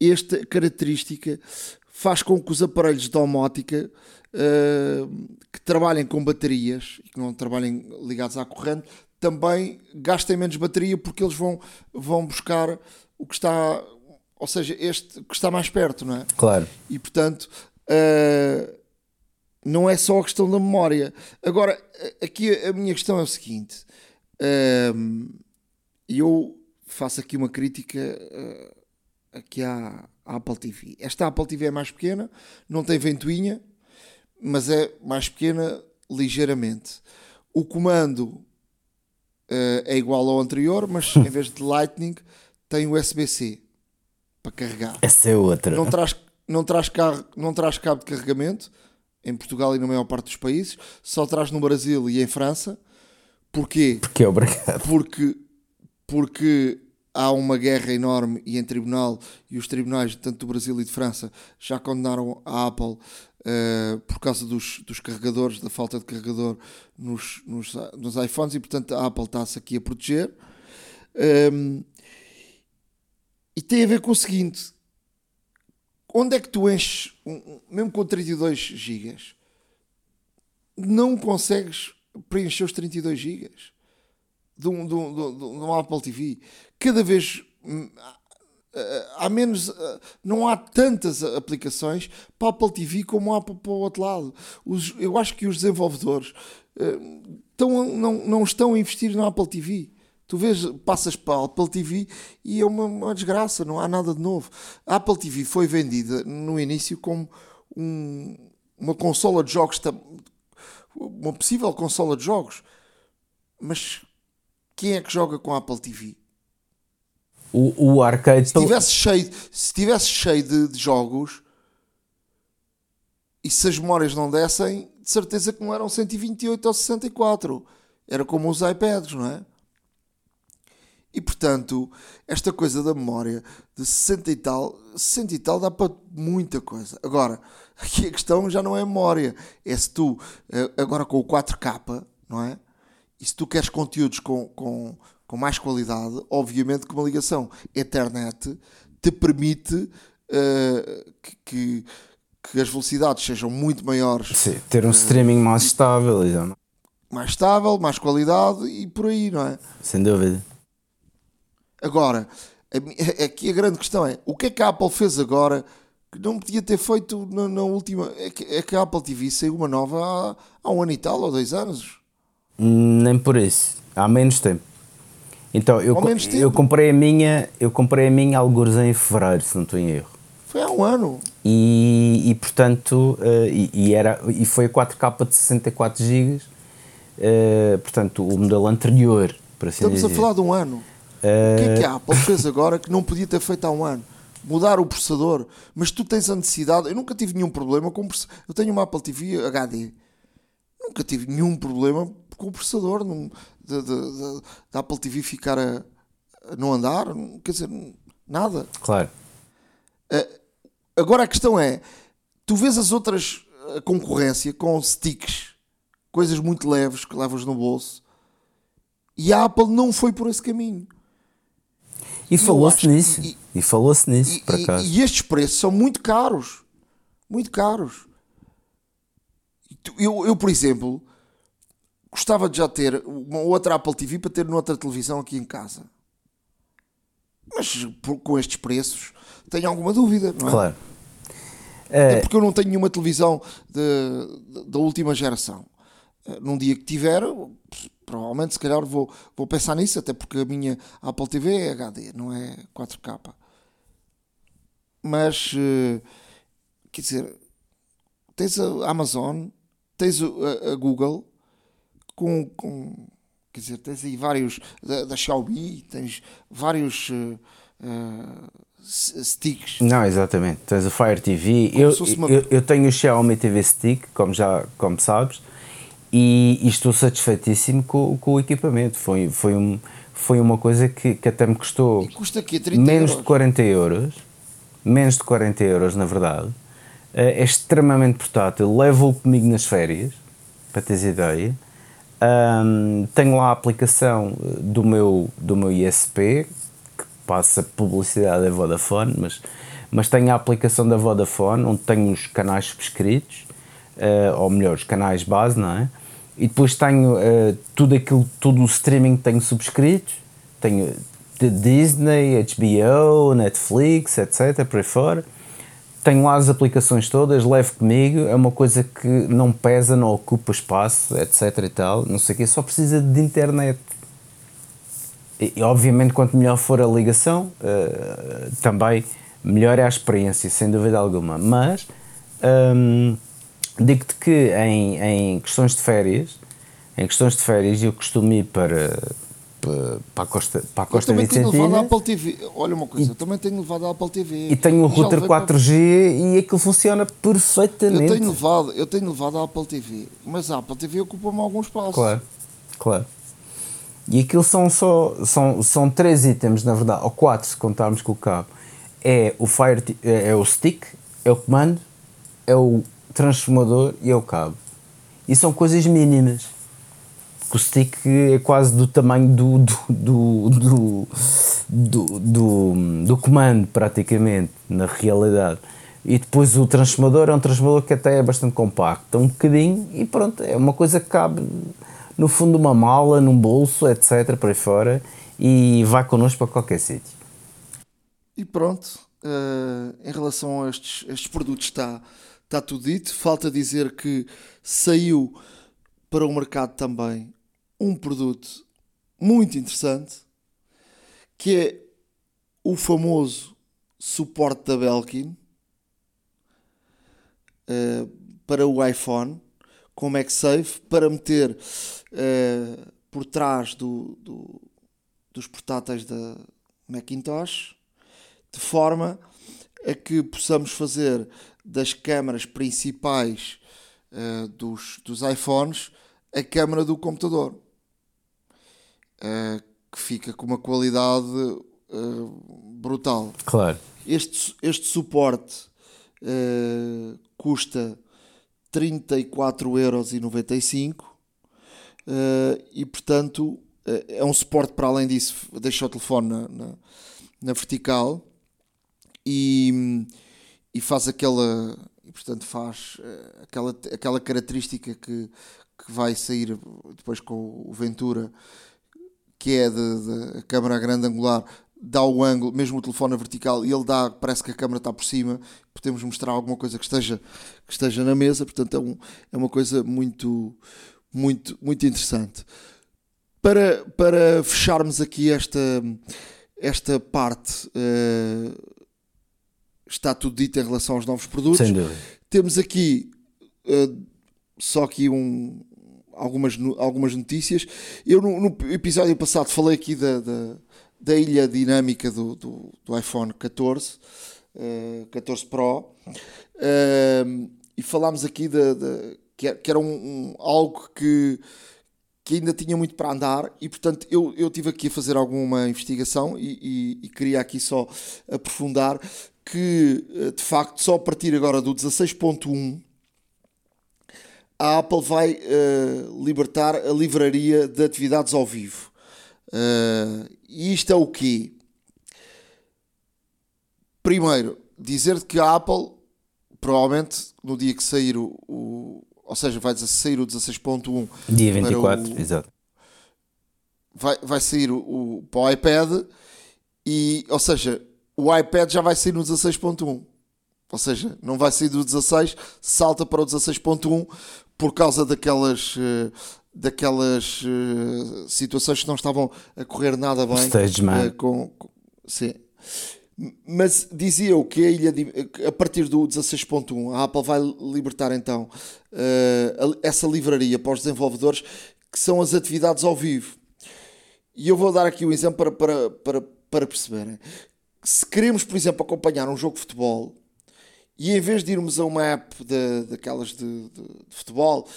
esta característica faz com que os aparelhos de domótica uh, que trabalhem com baterias e que não trabalhem ligados à corrente também gastem menos bateria porque eles vão, vão buscar o que está, ou seja, este que está mais perto, não é? Claro. E portanto. Uh, não é só a questão da memória. Agora, aqui a minha questão é o seguinte: e eu faço aqui uma crítica uh, aqui à, à, Apple TV. Esta Apple TV é mais pequena, não tem ventoinha, mas é mais pequena ligeiramente. O comando uh, é igual ao anterior, mas (laughs) em vez de Lightning tem USB-C para carregar. Essa é outra. Não traz, não traz, carro, não traz cabo de carregamento em Portugal e na maior parte dos países, só traz no Brasil e em França. Porquê? Porque é obrigado. Porque, porque há uma guerra enorme e em tribunal, e os tribunais, tanto do Brasil e de França, já condenaram a Apple uh, por causa dos, dos carregadores, da falta de carregador nos, nos, nos iPhones, e portanto a Apple está-se aqui a proteger. Um, ehm, e tem a ver com o seguinte: onde é que tu enches, mesmo com 32 GB, não consegues preencher os 32 GB de um, de, um, de um Apple TV? Cada vez hum, há menos, não há tantas aplicações para a Apple TV como há para o outro lado. Os, eu acho que os desenvolvedores hum, estão, não, não estão a investir na Apple TV Tu vês, passas para a Apple TV e é uma, uma desgraça, não há nada de novo. A Apple TV foi vendida no início como um, uma consola de jogos, uma possível consola de jogos, mas quem é que joga com a Apple TV? O, o arcade. Se tivesse cheio, se tivesse cheio de, de jogos e se as memórias não dessem, de certeza que não eram 128 ou 64. Era como os iPads, não é? E portanto, esta coisa da memória de 60 e tal, 60 e tal dá para muita coisa. Agora, (laughs) aqui a questão já não é memória, é se tu, eh, agora com o 4K, não é? E se tu queres conteúdos com, com, com mais qualidade, obviamente que uma ligação Ethernet te permite uh, que, que, que, as velocidades sejam muito maiores. Sim, ter um uh, streaming mais estável. Já. Mais estável, mais qualidade e por aí, não é? Sem dúvida. Agora, (laughs) aqui a grande questão é, o que é que a Apple fez agora que não podia ter feito na, na última... É que, é que, a Apple TV saiu uma nova há, há um ano e tal, ou dois anos. Nem por isso. Há menos tempo. Então, eu, eu comprei a minha, eu comprei a minha alguns em fevereiro, se não estou em erro. Foi há um ano. E, e portanto, uh, e, e, era, e foi a 4K de 64 GB, uh, portanto, o modelo anterior, para assim Estamos dizer. a falar de um ano. O que é que a Apple fez agora que não podia ter feito há um ano? Mudar o processador. Mas tu tens a necessidade. Eu nunca tive nenhum problema com. Eu tenho uma Apple TV HD. Nunca tive nenhum problema com o processador da Apple TV ficar a, a, não andar, quer dizer, nada. Claro. Uh, agora a questão é: tu vês as outras a concorrência com sticks, coisas muito leves que levas no bolso, e a Apple não foi por esse caminho. E falou-se nisso. E, e falou-se nisso, e, por acaso. E, e estes preços são muito caros. Muito caros. Eu, eu, por exemplo, gostava de já ter uma outra Apple TV para ter noutra televisão aqui em casa. Mas por, com estes preços, tenho alguma dúvida, não é? Claro. É porque eu não tenho nenhuma televisão de, de, da última geração. Eh, num dia que tiver, provavelmente, se calhar, vou, vou pensar nisso, até porque a minha Apple TV é HD, não é 4K. Mas, eh, quer dizer, tens a Amazon, tens a, a Google, com, com quer dizer, tens aí vários da, da Xiaomi, tens vários uh, uh, sticks. Não, exatamente. Tens o Fire TV. Eu, uma... eu, eu, tenho o Xiaomi TV Stick, como já como sabes, e, e estou satisfeitíssimo com, com o equipamento. Foi, foi, um, foi uma coisa que, que até me custou menos euros. de 40 euros. Menos de 40 euros, na verdade. Eh, é extremamente portátil. Levo-o comigo nas férias, para teres ideia um, tenho lá a aplicação eh, do meu, do meu ISP, que passa publicidade da Vodafone, mas, mas tenho a aplicação da Vodafone, onde tenho os canais subscritos, uh, ou melhor, os canais base, não é? E depois tenho uh, tudo aquilo, todo o streaming que tenho subscrito, tenho de Disney, HBO, Netflix, etc, por aí fora tenho lá as aplicações todas, levo comigo, é uma coisa que não pesa, não ocupa espaço, etc e tal, não sei o quê, só precisa de internet. E, e obviamente quanto melhor for a ligação, uh, também melhor é a experiência, sem dúvida alguma. Mas um, digo-te que em, em questões de férias, em questões de férias eu costumo ir para, para a Costa, para a Costa eu também Vicentina. tenho levado a Apple TV. Olha uma coisa, e, eu também tenho levado a Apple TV. E tenho o router 4G para... e aquilo funciona perfeitamente. Eu tenho levado, eu tenho levado a Apple TV, mas a Apple TV ocupa-me algum espaço. Claro, claro. E aquilo são só são, são três itens, na verdade, ou quatro se contarmos com o cabo. É o Fire é, é o stick, é o comando, é o transformador e é o cabo. E são coisas mínimas o stick é quase do tamanho do, do, do, do, do comando, praticamente, na realidade. E depois o transformador é um transformador que até é bastante compacto, um bocadinho, e pronto, é uma coisa que cabe no fundo de uma mala, num bolso, etc., para aí fora, e vai connosco para qualquer sítio. E pronto, uh, em relação a estes, estes produtos está, está tudo dito. Falta dizer que saiu para o mercado também um produto muito interessante que é o famoso suporte da Belkin uh, para o iPhone com MagSafe para meter uh, por trás do, do, dos portáteis da Macintosh de forma a que possamos fazer das câmaras principais uh, dos, dos iPhones a câmara do computador uh, que fica com uma qualidade uh, brutal. Claro. Este, este suporte custa 34,95€ uh, e portanto é um suporte para além disso, deixa o telefone na, na, na vertical e, e faz aquela e portanto faz uh, aquela, aquela característica que, que vai sair depois com o Ventura que é da câmera grande angular dá o ângulo, mesmo o telefone vertical, e ele dá, parece que a câmera está por cima, podemos mostrar alguma coisa que esteja, que esteja na mesa, portanto é, um, é uma coisa muito, muito, muito interessante. Para, para fecharmos aqui esta, esta parte, uh, está tudo dito em relação aos novos produtos. Sem dúvida. Temos aqui uh, só aqui um, algumas, algumas notícias. Eu no, no episódio passado falei aqui da, da, da ilha dinâmica do, do, do iPhone 14, uh, 14 Pro, uh, e falámos aqui de, de que, que era um, um, algo que que ainda tinha muito para andar e portanto eu, eu tive aqui a fazer alguma investigação e, e, e, queria aqui só aprofundar que eh, de facto só a partir agora do 16.1 a Apple vai uh, libertar a livraria de atividades ao vivo uh, e isto é o quê? Primeiro, dizer que a Apple provavelmente no dia que sair o, o ou seja, vai sair o 16.1 dia 24, o, exato. Vai, vai sair o, o, para o iPad e, ou seja, o iPad já vai sair no 16.1. Ou seja, não vai sair do 16, salta para o 16.1 por causa daquelas uh, daquelas uh, situações que não estavam a correr nada bem. Stage man. Uh, com, com, sim. Mas dizia eu que a ilha, a partir do 16.1, a Apple vai libertar então essa livraria para os desenvolvedores, que são as atividades ao vivo. E eu vou dar aqui um exemplo para, para, para, para perceberem. Se queremos, por exemplo, acompanhar um jogo de futebol, e em vez de irmos a uma app de, daquelas de, de, de futebol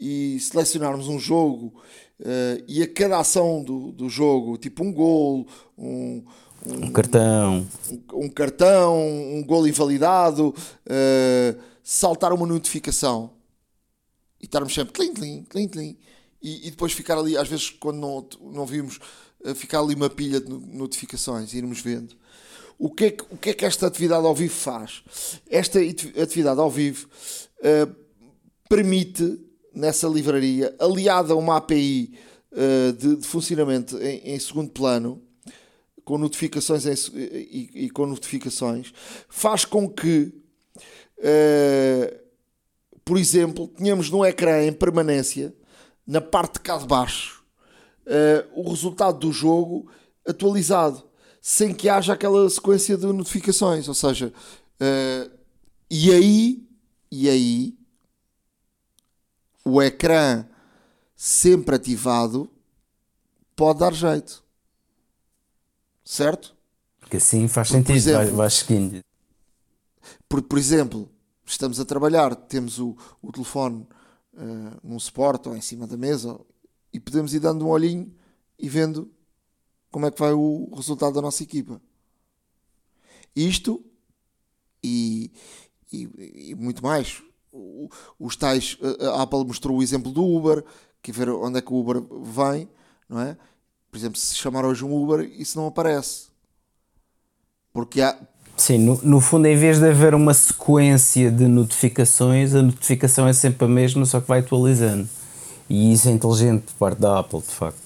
e selecionarmos um jogo uh, e a cada ação do, do jogo, tipo um gol, um, um, cartão, um, um, cartão, um gol invalidado, uh, saltar uma notificação e estarmos sempre clim, clim, clim, clim, e, e, depois ficar ali, às vezes, quando não, não vimos, uh, ficar ali uma pilha de notificações e irmos vendo. O que, é que, o que é que esta atividade ao vivo faz? Esta atividade ao vivo uh, permite, nessa livraria, aliada a uma API de, de funcionamento em, em segundo plano, com notificações em, e, e, com notificações faz com que, uh, por exemplo, tenhamos no ecrã em permanência, na parte de cá de baixo, uh, o resultado do jogo atualizado, sem que haja aquela sequência de notificações. Ou seja, uh, e aí, e aí, o ecrã sempre ativado pode dar jeito certo? Porque assim faz Porque, sentido, exemplo, vais, seguindo. Por, por exemplo, estamos a trabalhar, temos o, o telefone uh, num suporte ou em cima da mesa e podemos ir dando um olhinho e vendo como é que vai o resultado da nossa equipa. Isto e, e, e muito mais. Os tais, a Apple mostrou o exemplo do Uber, que ver onde é que o Uber vem, não é? Por exemplo, se chamar hoje um Uber, isso não aparece. Porque há. Sim, no, no fundo, em vez de haver uma sequência de notificações, a notificação é sempre a mesma, só que vai atualizando. E isso é inteligente por parte da Apple, de facto.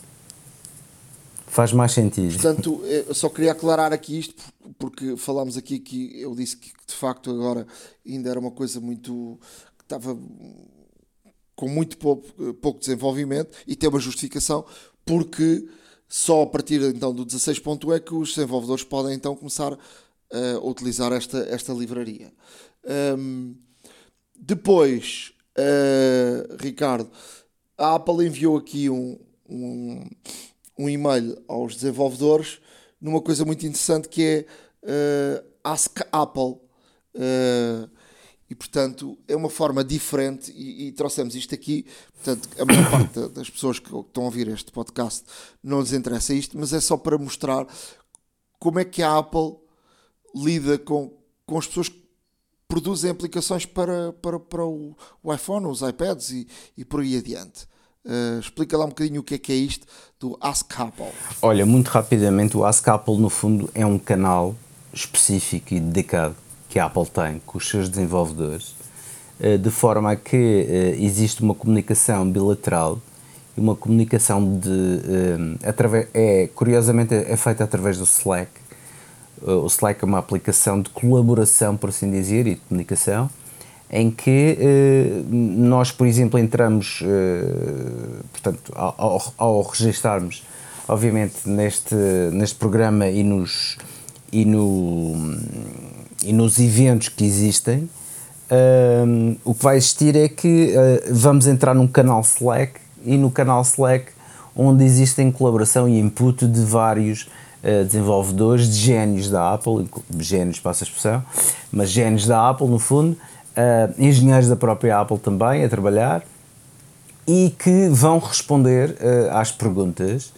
Faz mais sentido. Portanto, eu só queria aclarar aqui isto, porque falámos aqui que eu disse que de facto agora ainda era uma coisa muito. que estava com muito pouco, pouco desenvolvimento e tem uma justificação, porque só a partir então do 16.1 é que os desenvolvedores podem então começar a utilizar esta, esta livraria. Um, depois, uh, Ricardo, a Apple enviou aqui um, um, um, e-mail aos desenvolvedores numa coisa muito interessante que é uh, Ask Apple. Uh, e portanto é uma forma diferente e, e, trouxemos isto aqui. Portanto, a maior (coughs) parte das pessoas que estão a ouvir este podcast não lhes interessa isto, mas é só para mostrar como é que a Apple lida com, com as pessoas que produzem aplicações para, para, para o, o iPhone, os iPads e, e por aí adiante. Uh, explica lá um bocadinho o que é que é isto do Ask Apple. Olha, muito rapidamente, o Ask Apple no fundo é um canal específico e dedicado que a Apple tem com os seus desenvolvedores, uh, de forma a que uh, existe uma comunicação bilateral e uma comunicação de através é curiosamente é feita através do Slack o Slack é uma aplicação de colaboração, por assim dizer, e de comunicação, em que eh, nós, por exemplo, entramos, eh, portanto, ao, ao registarmos, obviamente, neste, neste programa e nos, e, no, e nos eventos que existem, eh, o que vai existir é que vamos entrar num canal Slack e no canal Slack onde existem colaboração e input de vários uh, desenvolvedores de génios da Apple, génios passa a expressão, mas génios da Apple no fundo, uh, engenheiros da própria Apple também a trabalhar e que vão responder uh, às perguntas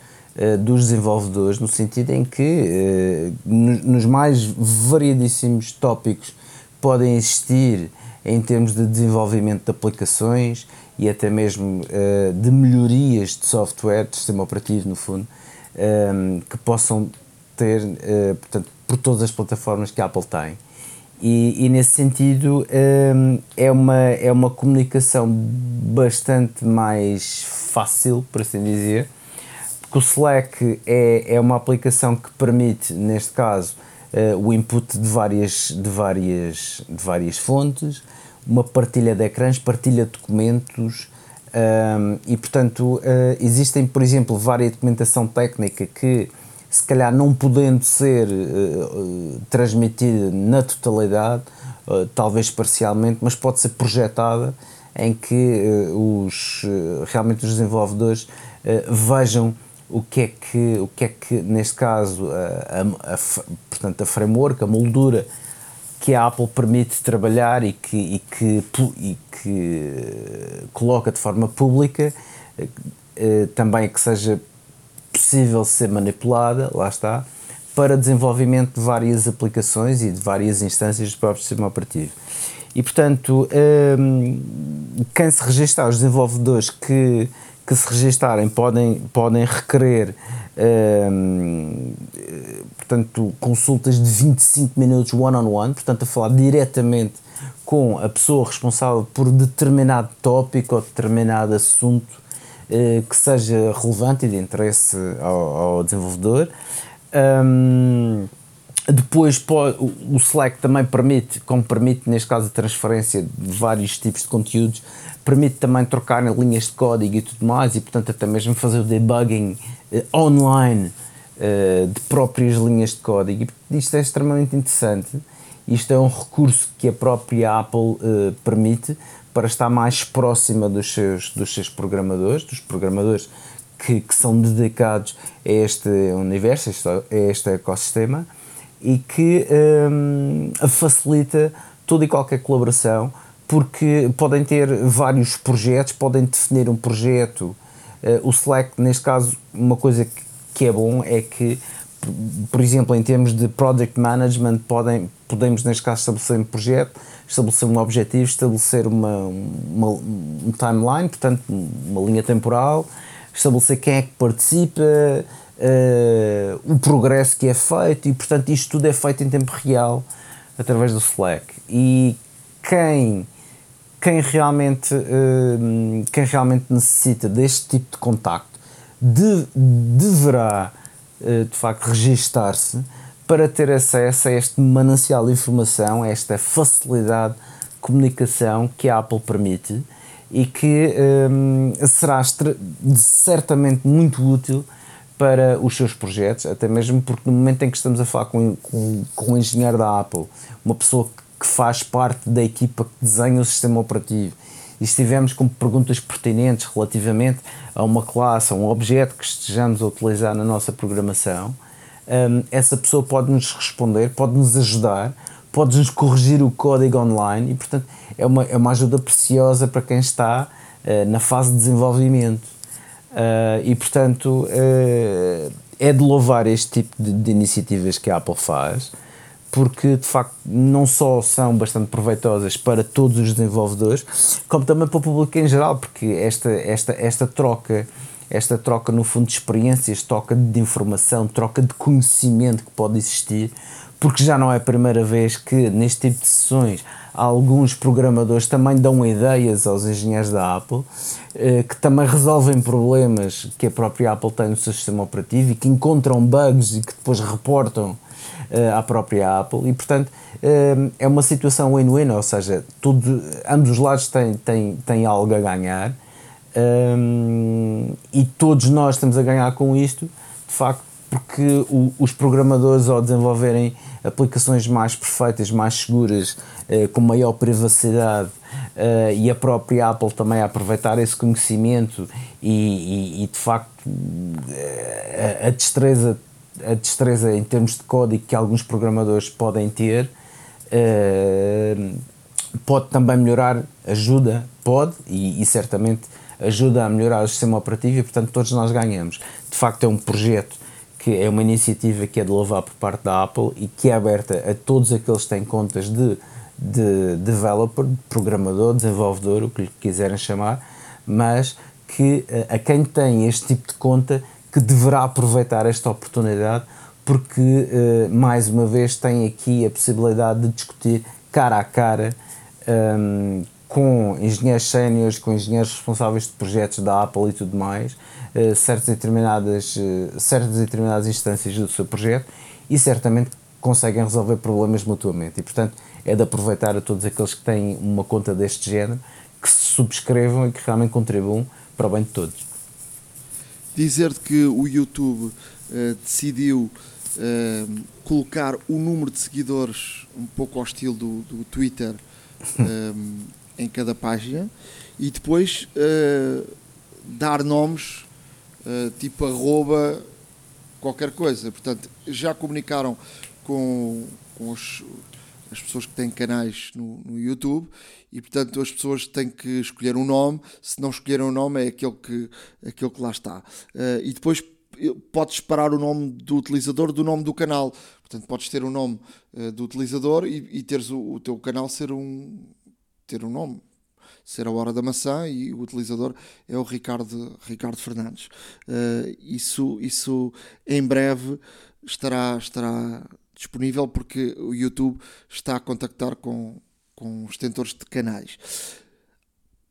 dos desenvolvedores no sentido em que nos mais variadíssimos tópicos podem existir em termos de desenvolvimento de aplicações e até mesmo de melhorias de software, de sistema operativo no fundo, que possam ter, uh, portanto, por todas as plataformas que a Apple tem. E, e nesse sentido um, é, uma, é uma comunicação bastante mais fácil, por assim dizer, porque o Slack é, é uma aplicação que permite, neste caso, uh, o input de várias, de, várias, de várias fontes, uma partilha de ecrãs, partilha de documentos, um, e portanto, uh, existem, por exemplo, várias documentação técnica que, se calhar, não podendo ser uh, transmitida na totalidade, uh, talvez parcialmente, mas pode ser projetada em que os, realmente os desenvolvedores vejam o que é que, o que, é que neste caso, a, a, a, portanto, a framework, a moldura que a Apple permite trabalhar e que, e que, e que coloca de forma pública, também que seja possível ser manipulada, lá está, para desenvolvimento de várias aplicações e de várias instâncias do próprio sistema operativo. E, portanto, ehm, quem se registrar, os desenvolvedores que, que se registarem podem, podem requerer ehm, portanto, consultas de 25 minutos one-on-one, -on -one, portanto, a falar diretamente com a pessoa responsável por determinado tópico ou determinado assunto eh, que seja relevante e de interesse ao, ao desenvolvedor. Um, depois o Slack também permite, como permite neste caso a transferência de vários tipos de conteúdos, permite também trocar linhas de código e tudo mais e portanto até mesmo fazer o debugging eh, online uh, de próprias linhas de código. Isto é extremamente interessante. Isto é um recurso que a própria Apple permite para estar mais próxima dos seus, dos seus programadores, dos programadores que, que são dedicados a este universo, a este ecossistema e que um, facilita toda e qualquer colaboração porque podem ter vários projetos, podem definir um projeto. Uh, o Slack, neste caso, uma coisa que, que é bom é que, por exemplo, em termos de project management, podem, podemos, neste caso, estabelecer um projeto, estabelecer um objetivo, estabelecer uma, uma um timeline, portanto, uma linha temporal, estabelecer quem é que participa, uh, o progresso que é feito e, portanto, isto tudo é feito em tempo real através do Slack. E quem quem realmente, uh, quem realmente necessita deste tipo de contacto de, deverá, eh, de facto, registar-se para ter acesso a este manancial de informação, a esta facilidade de comunicação que a Apple permite e que um, será certamente muito útil para os seus projetos, até mesmo porque no momento em que estamos a falar com, com, com um engenheiro da Apple, uma pessoa que faz parte da equipa que desenha o sistema operativo, e se tivermos com perguntas pertinentes relativamente a uma classe, a um objeto que estejamos a utilizar na nossa programação, um, essa pessoa pode nos responder, pode nos ajudar, pode nos corrigir o código online e, portanto, é uma, é uma ajuda preciosa para quem está uh, na fase de desenvolvimento. Uh, e, portanto, uh, é de louvar este tipo de, de iniciativas que a Apple faz porque de facto não só são bastante proveitosas para todos os desenvolvedores, como também para o público em geral, porque esta, esta, esta troca, esta troca no fundo de experiências, troca de informação, troca de conhecimento que pode existir, porque já não é a primeira vez que neste tipo de sessões alguns programadores também dão ideias aos engenheiros da Apple, eh, que também resolvem problemas que a própria Apple tem no seu sistema operativo e que encontram bugs e que depois reportam uh, à própria Apple. E, portanto, uh, é uma situação win-win, ou seja, tudo, ambos os lados têm, têm, têm algo a ganhar um, e todos nós estamos a ganhar com isto, de facto, porque o, os programadores, ao desenvolverem aplicações mais perfeitas, mais seguras, uh, com maior privacidade, uh, e a própria Apple também a aproveitar esse conhecimento e, e, e de facto a, a destreza a destreza em termos de código que alguns programadores podem ter uh, pode também melhorar, ajuda, pode e, e, certamente ajuda a melhorar o sistema operativo e portanto todos nós ganhamos. De facto é um projeto que é uma iniciativa que é de louvar por parte da Apple e que é aberta a todos aqueles que têm contas de, de developer, programador, desenvolvedor, o que lhe quiserem chamar, mas que eh, a quem tem este tipo de conta que deverá aproveitar esta oportunidade porque, uh, mais uma vez, tem aqui a possibilidade de discutir cara a cara um, ehm, com engenheiros séniores, com engenheiros responsáveis de projetos da Apple e tudo mais, uh, certas, determinadas, uh, certas determinadas instâncias do seu projeto e certamente conseguem resolver problemas mutuamente. E, portanto, é de aproveitar a todos aqueles que têm uma conta deste género que se subscrevam e que realmente contribuam para o bem de todos dizer que o YouTube uh, decidiu uh, colocar o número de seguidores um pouco ao estilo do, do Twitter um, (laughs) em cada página e depois uh, dar nomes tipo arroba qualquer coisa. Portanto, já comunicaram com, com os, as pessoas que têm canais no, no, YouTube e portanto as pessoas têm que escolher um nome. Se não escolherem um nome é aquele que, aquele que lá está. Uh, e depois podes separar o nome do utilizador do nome do canal. Portanto podes ter o nome uh, do utilizador e, e teres o, o, teu canal ser um ter um nome ser a hora da maçã e o utilizador é o Ricardo Ricardo Fernandes uh, isso isso em breve estará estará disponível porque o YouTube está a contactar com, com os detentores de canais.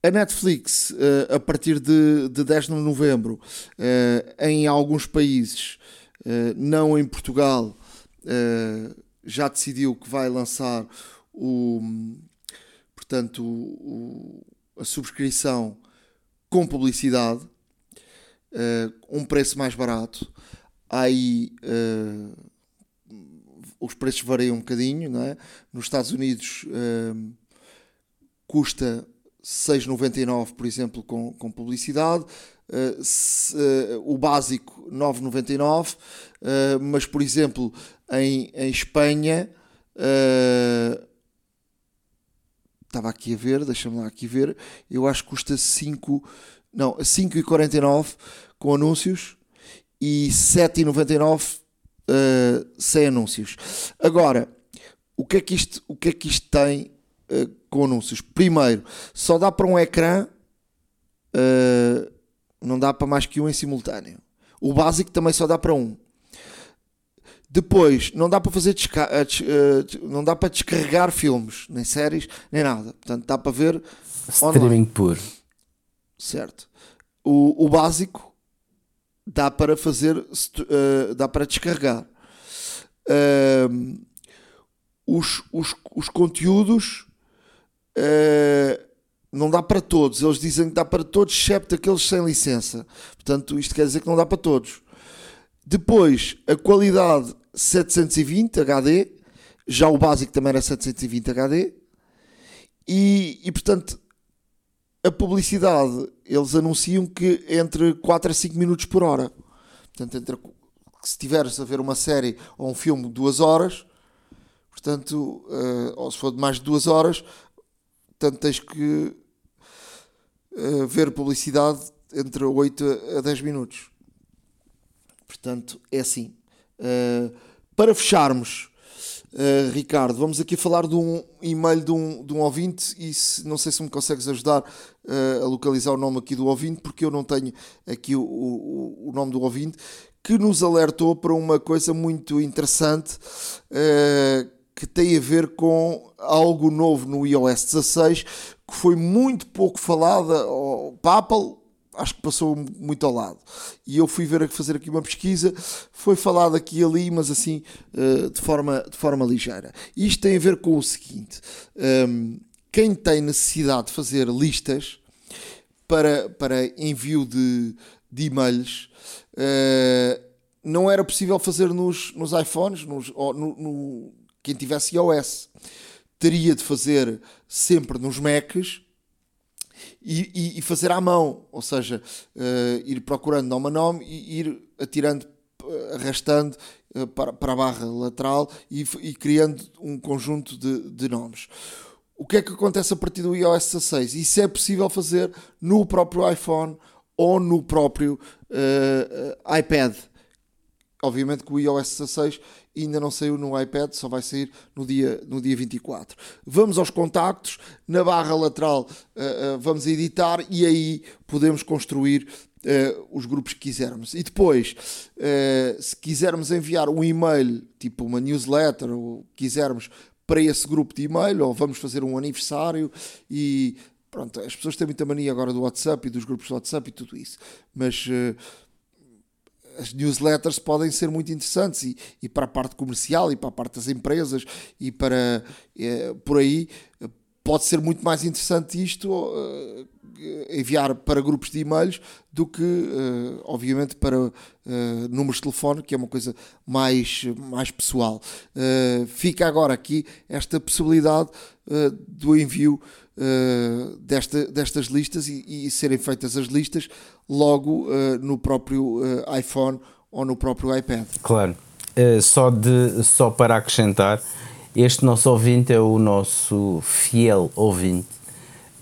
A Netflix, uh, a partir de, de 10 de novembro, uh, em alguns países, não em Portugal, já decidiu que vai lançar o, portanto, o, a subscrição com publicidade, um preço mais barato. Aí os preços variam um bocadinho, não é? Nos Estados Unidos um, custa 6,99, por exemplo, com, com publicidade. Uh, se, uh, o básico 9,99, uh, mas por exemplo em, em Espanha estava aqui a ver, deixa-me lá aqui ver, eu acho que custa 5, não, 5,49 com anúncios e 7,99 uh, sem anúncios. Agora, o que é que isto, o que é que isto tem uh, com anúncios? Primeiro, só dá para um ecrã, uh, não dá para mais que um em simultâneo. O básico também só dá para um. Depois, não dá para fazer não dá para descarregar filmes, nem séries, nem nada. Portanto, dá para ver streaming online. puro. Certo. O, o básico dá para fazer, uh, dá para descarregar. Uh, os, os, os conteúdos uh, não dá para todos. Eles dizem que dá para todos, excepto aqueles sem licença. Portanto, isto quer dizer que não dá para todos. Depois, a qualidade 720 HD, já o básico também era 720 HD, e, e portanto, a publicidade, eles anunciam que entre 4 a 5 minutos por hora. Portanto, entre, se tiveres a ver uma série ou um filme de 2 horas, portanto, uh, ou se for de mais de 2 horas, portanto, tens que uh, ver publicidade entre 8 a 10 minutos. Portanto, é assim. Uh, para fecharmos, uh, Ricardo, vamos aqui falar de um e-mail de um, de um ouvinte e se, não sei se me consegues ajudar uh, a localizar o nome aqui do ouvinte, porque eu não tenho aqui o, o, o nome do ouvinte, que nos alertou para uma coisa muito interessante que tem a ver com algo novo no iOS 16 que foi muito pouco falada a Apple acho que passou muito ao lado. E eu fui ver fazer aqui uma pesquisa, foi falado aqui e ali, mas assim uh, de, forma, de forma ligeira. Isto tem a ver com o seguinte: ehm, quem tem necessidade de fazer listas para, para envio de, de e-mails. Uh, não era possível fazer nos, nos iPhones, nos, no, no, quem tivesse iOS. Teria de fazer sempre nos Macs, e, e, e fazer à mão, ou seja, uh, ir procurando nome a nome e ir atirando, eh, arrastando uh, para, para a barra lateral e, e criando um conjunto de, de nomes. O que é que acontece a partir do iOS 16? Isso é possível fazer no próprio iPhone ou no próprio uh, iPad. Obviamente que o iOS 16 ainda não saiu no iPad, só vai sair no dia, no dia 24. Vamos aos contactos, na barra lateral uh, uh, vamos editar e aí podemos construir uh, os grupos que quisermos. E depois, se quisermos enviar um e-mail, tipo uma newsletter, ou quisermos para esse grupo de e-mail, ou vamos fazer um aniversário e pronto, as pessoas têm muita mania agora do WhatsApp e dos grupos do WhatsApp e tudo isso, mas as newsletters podem ser muito interessantes e, e, para a parte comercial e para a parte das empresas e para é, por aí pode ser muito mais interessante isto uh, enviar para grupos de e-mails do que uh, obviamente para uh, números de telefone que é uma coisa mais, mais pessoal. Fica agora aqui esta possibilidade do envio desta, destas listas e, e, serem feitas as listas logo uh, no próprio uh, iPhone ou no próprio iPad. Claro. só, de, só para acrescentar, este nosso ouvinte é o nosso fiel ouvinte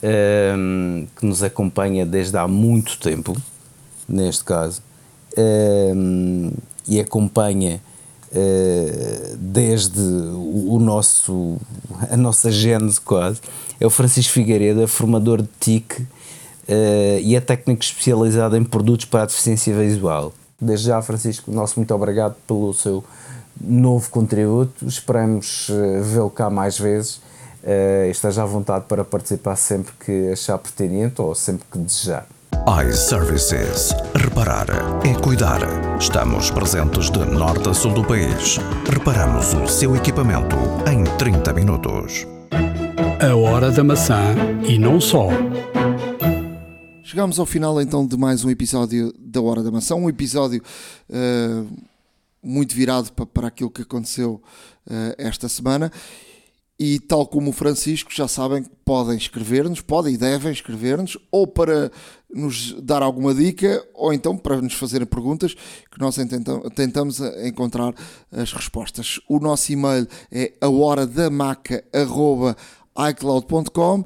um, que nos acompanha desde há muito tempo, neste caso, um, e acompanha Uh, desde o, o, nosso a nossa gênese quase é o Francisco Figueiredo, é formador de TIC uh, e é técnico especializado em produtos para a deficiência visual. Desde já, Francisco, nosso muito obrigado pelo seu novo contributo. Esperamos uh, vê-lo cá mais vezes. Uh, esteja à vontade para participar sempre que achar pertinente ou sempre que desejar iServices. Reparar é cuidar. Estamos presentes de norte a sul do país. Reparamos o seu equipamento em 30 minutos. A hora da maçã e não só. Chegamos ao final então de mais um episódio da Hora da Maçã, um episódio uh, muito virado para, para aquilo que aconteceu uh, esta semana e tal como o Francisco, já sabem que podem escrever-nos, podem e devem escrever-nos, ou para nos dar alguma dica, ou então para nos fazerem perguntas, que nós tentamos encontrar as respostas. O nosso e-mail é ahoradamaca.icloud.com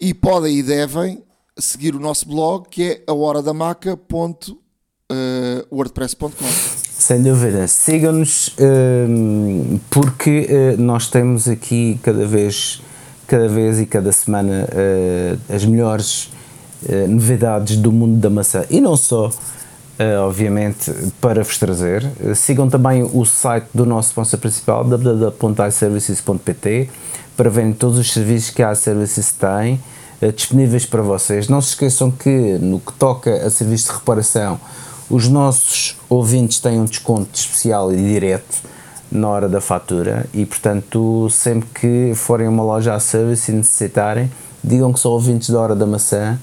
e podem e devem seguir o nosso blog, que é ahoradamaca.wordpress.com. Sem dúvida. Sigam-nos um, porque uh, nós temos aqui cada vez, cada vez e cada semana uh, as melhores uh, novidades do mundo da maçã e não só, obviamente, para vos trazer. sigam também o site do nosso sponsor principal, www.iservices.pt, para verem todos os serviços que a iServices tem disponíveis para vocês. Não se esqueçam que no que toca a serviços de reparação, os nossos ouvintes têm um desconto especial e direto na hora da fatura e, portanto, sempre que forem a uma loja a service e necessitarem, digam que são ouvintes da Hora da Maçã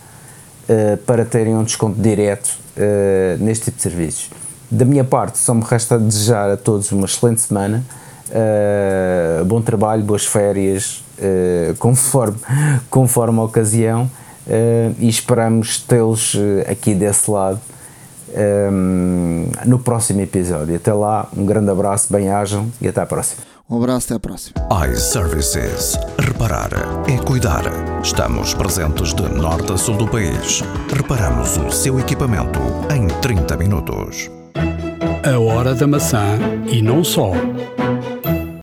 uh, para terem um desconto direto uh, neste tipo de serviços. Da minha parte, só me resta desejar a todos uma excelente semana, uh, bom trabalho, boas férias, uh, conforme, (laughs) conforme a ocasião, uh, e esperamos tê-los aqui desse lado um, no próximo episódio. Até lá, um grande abraço, bem-ajam e até à próxima. Um abraço, até à próxima. iServices. Reparar é cuidar. Estamos presentes de norte a sul do país. Reparamos o seu equipamento em 30 minutos. A hora da maçã e não só.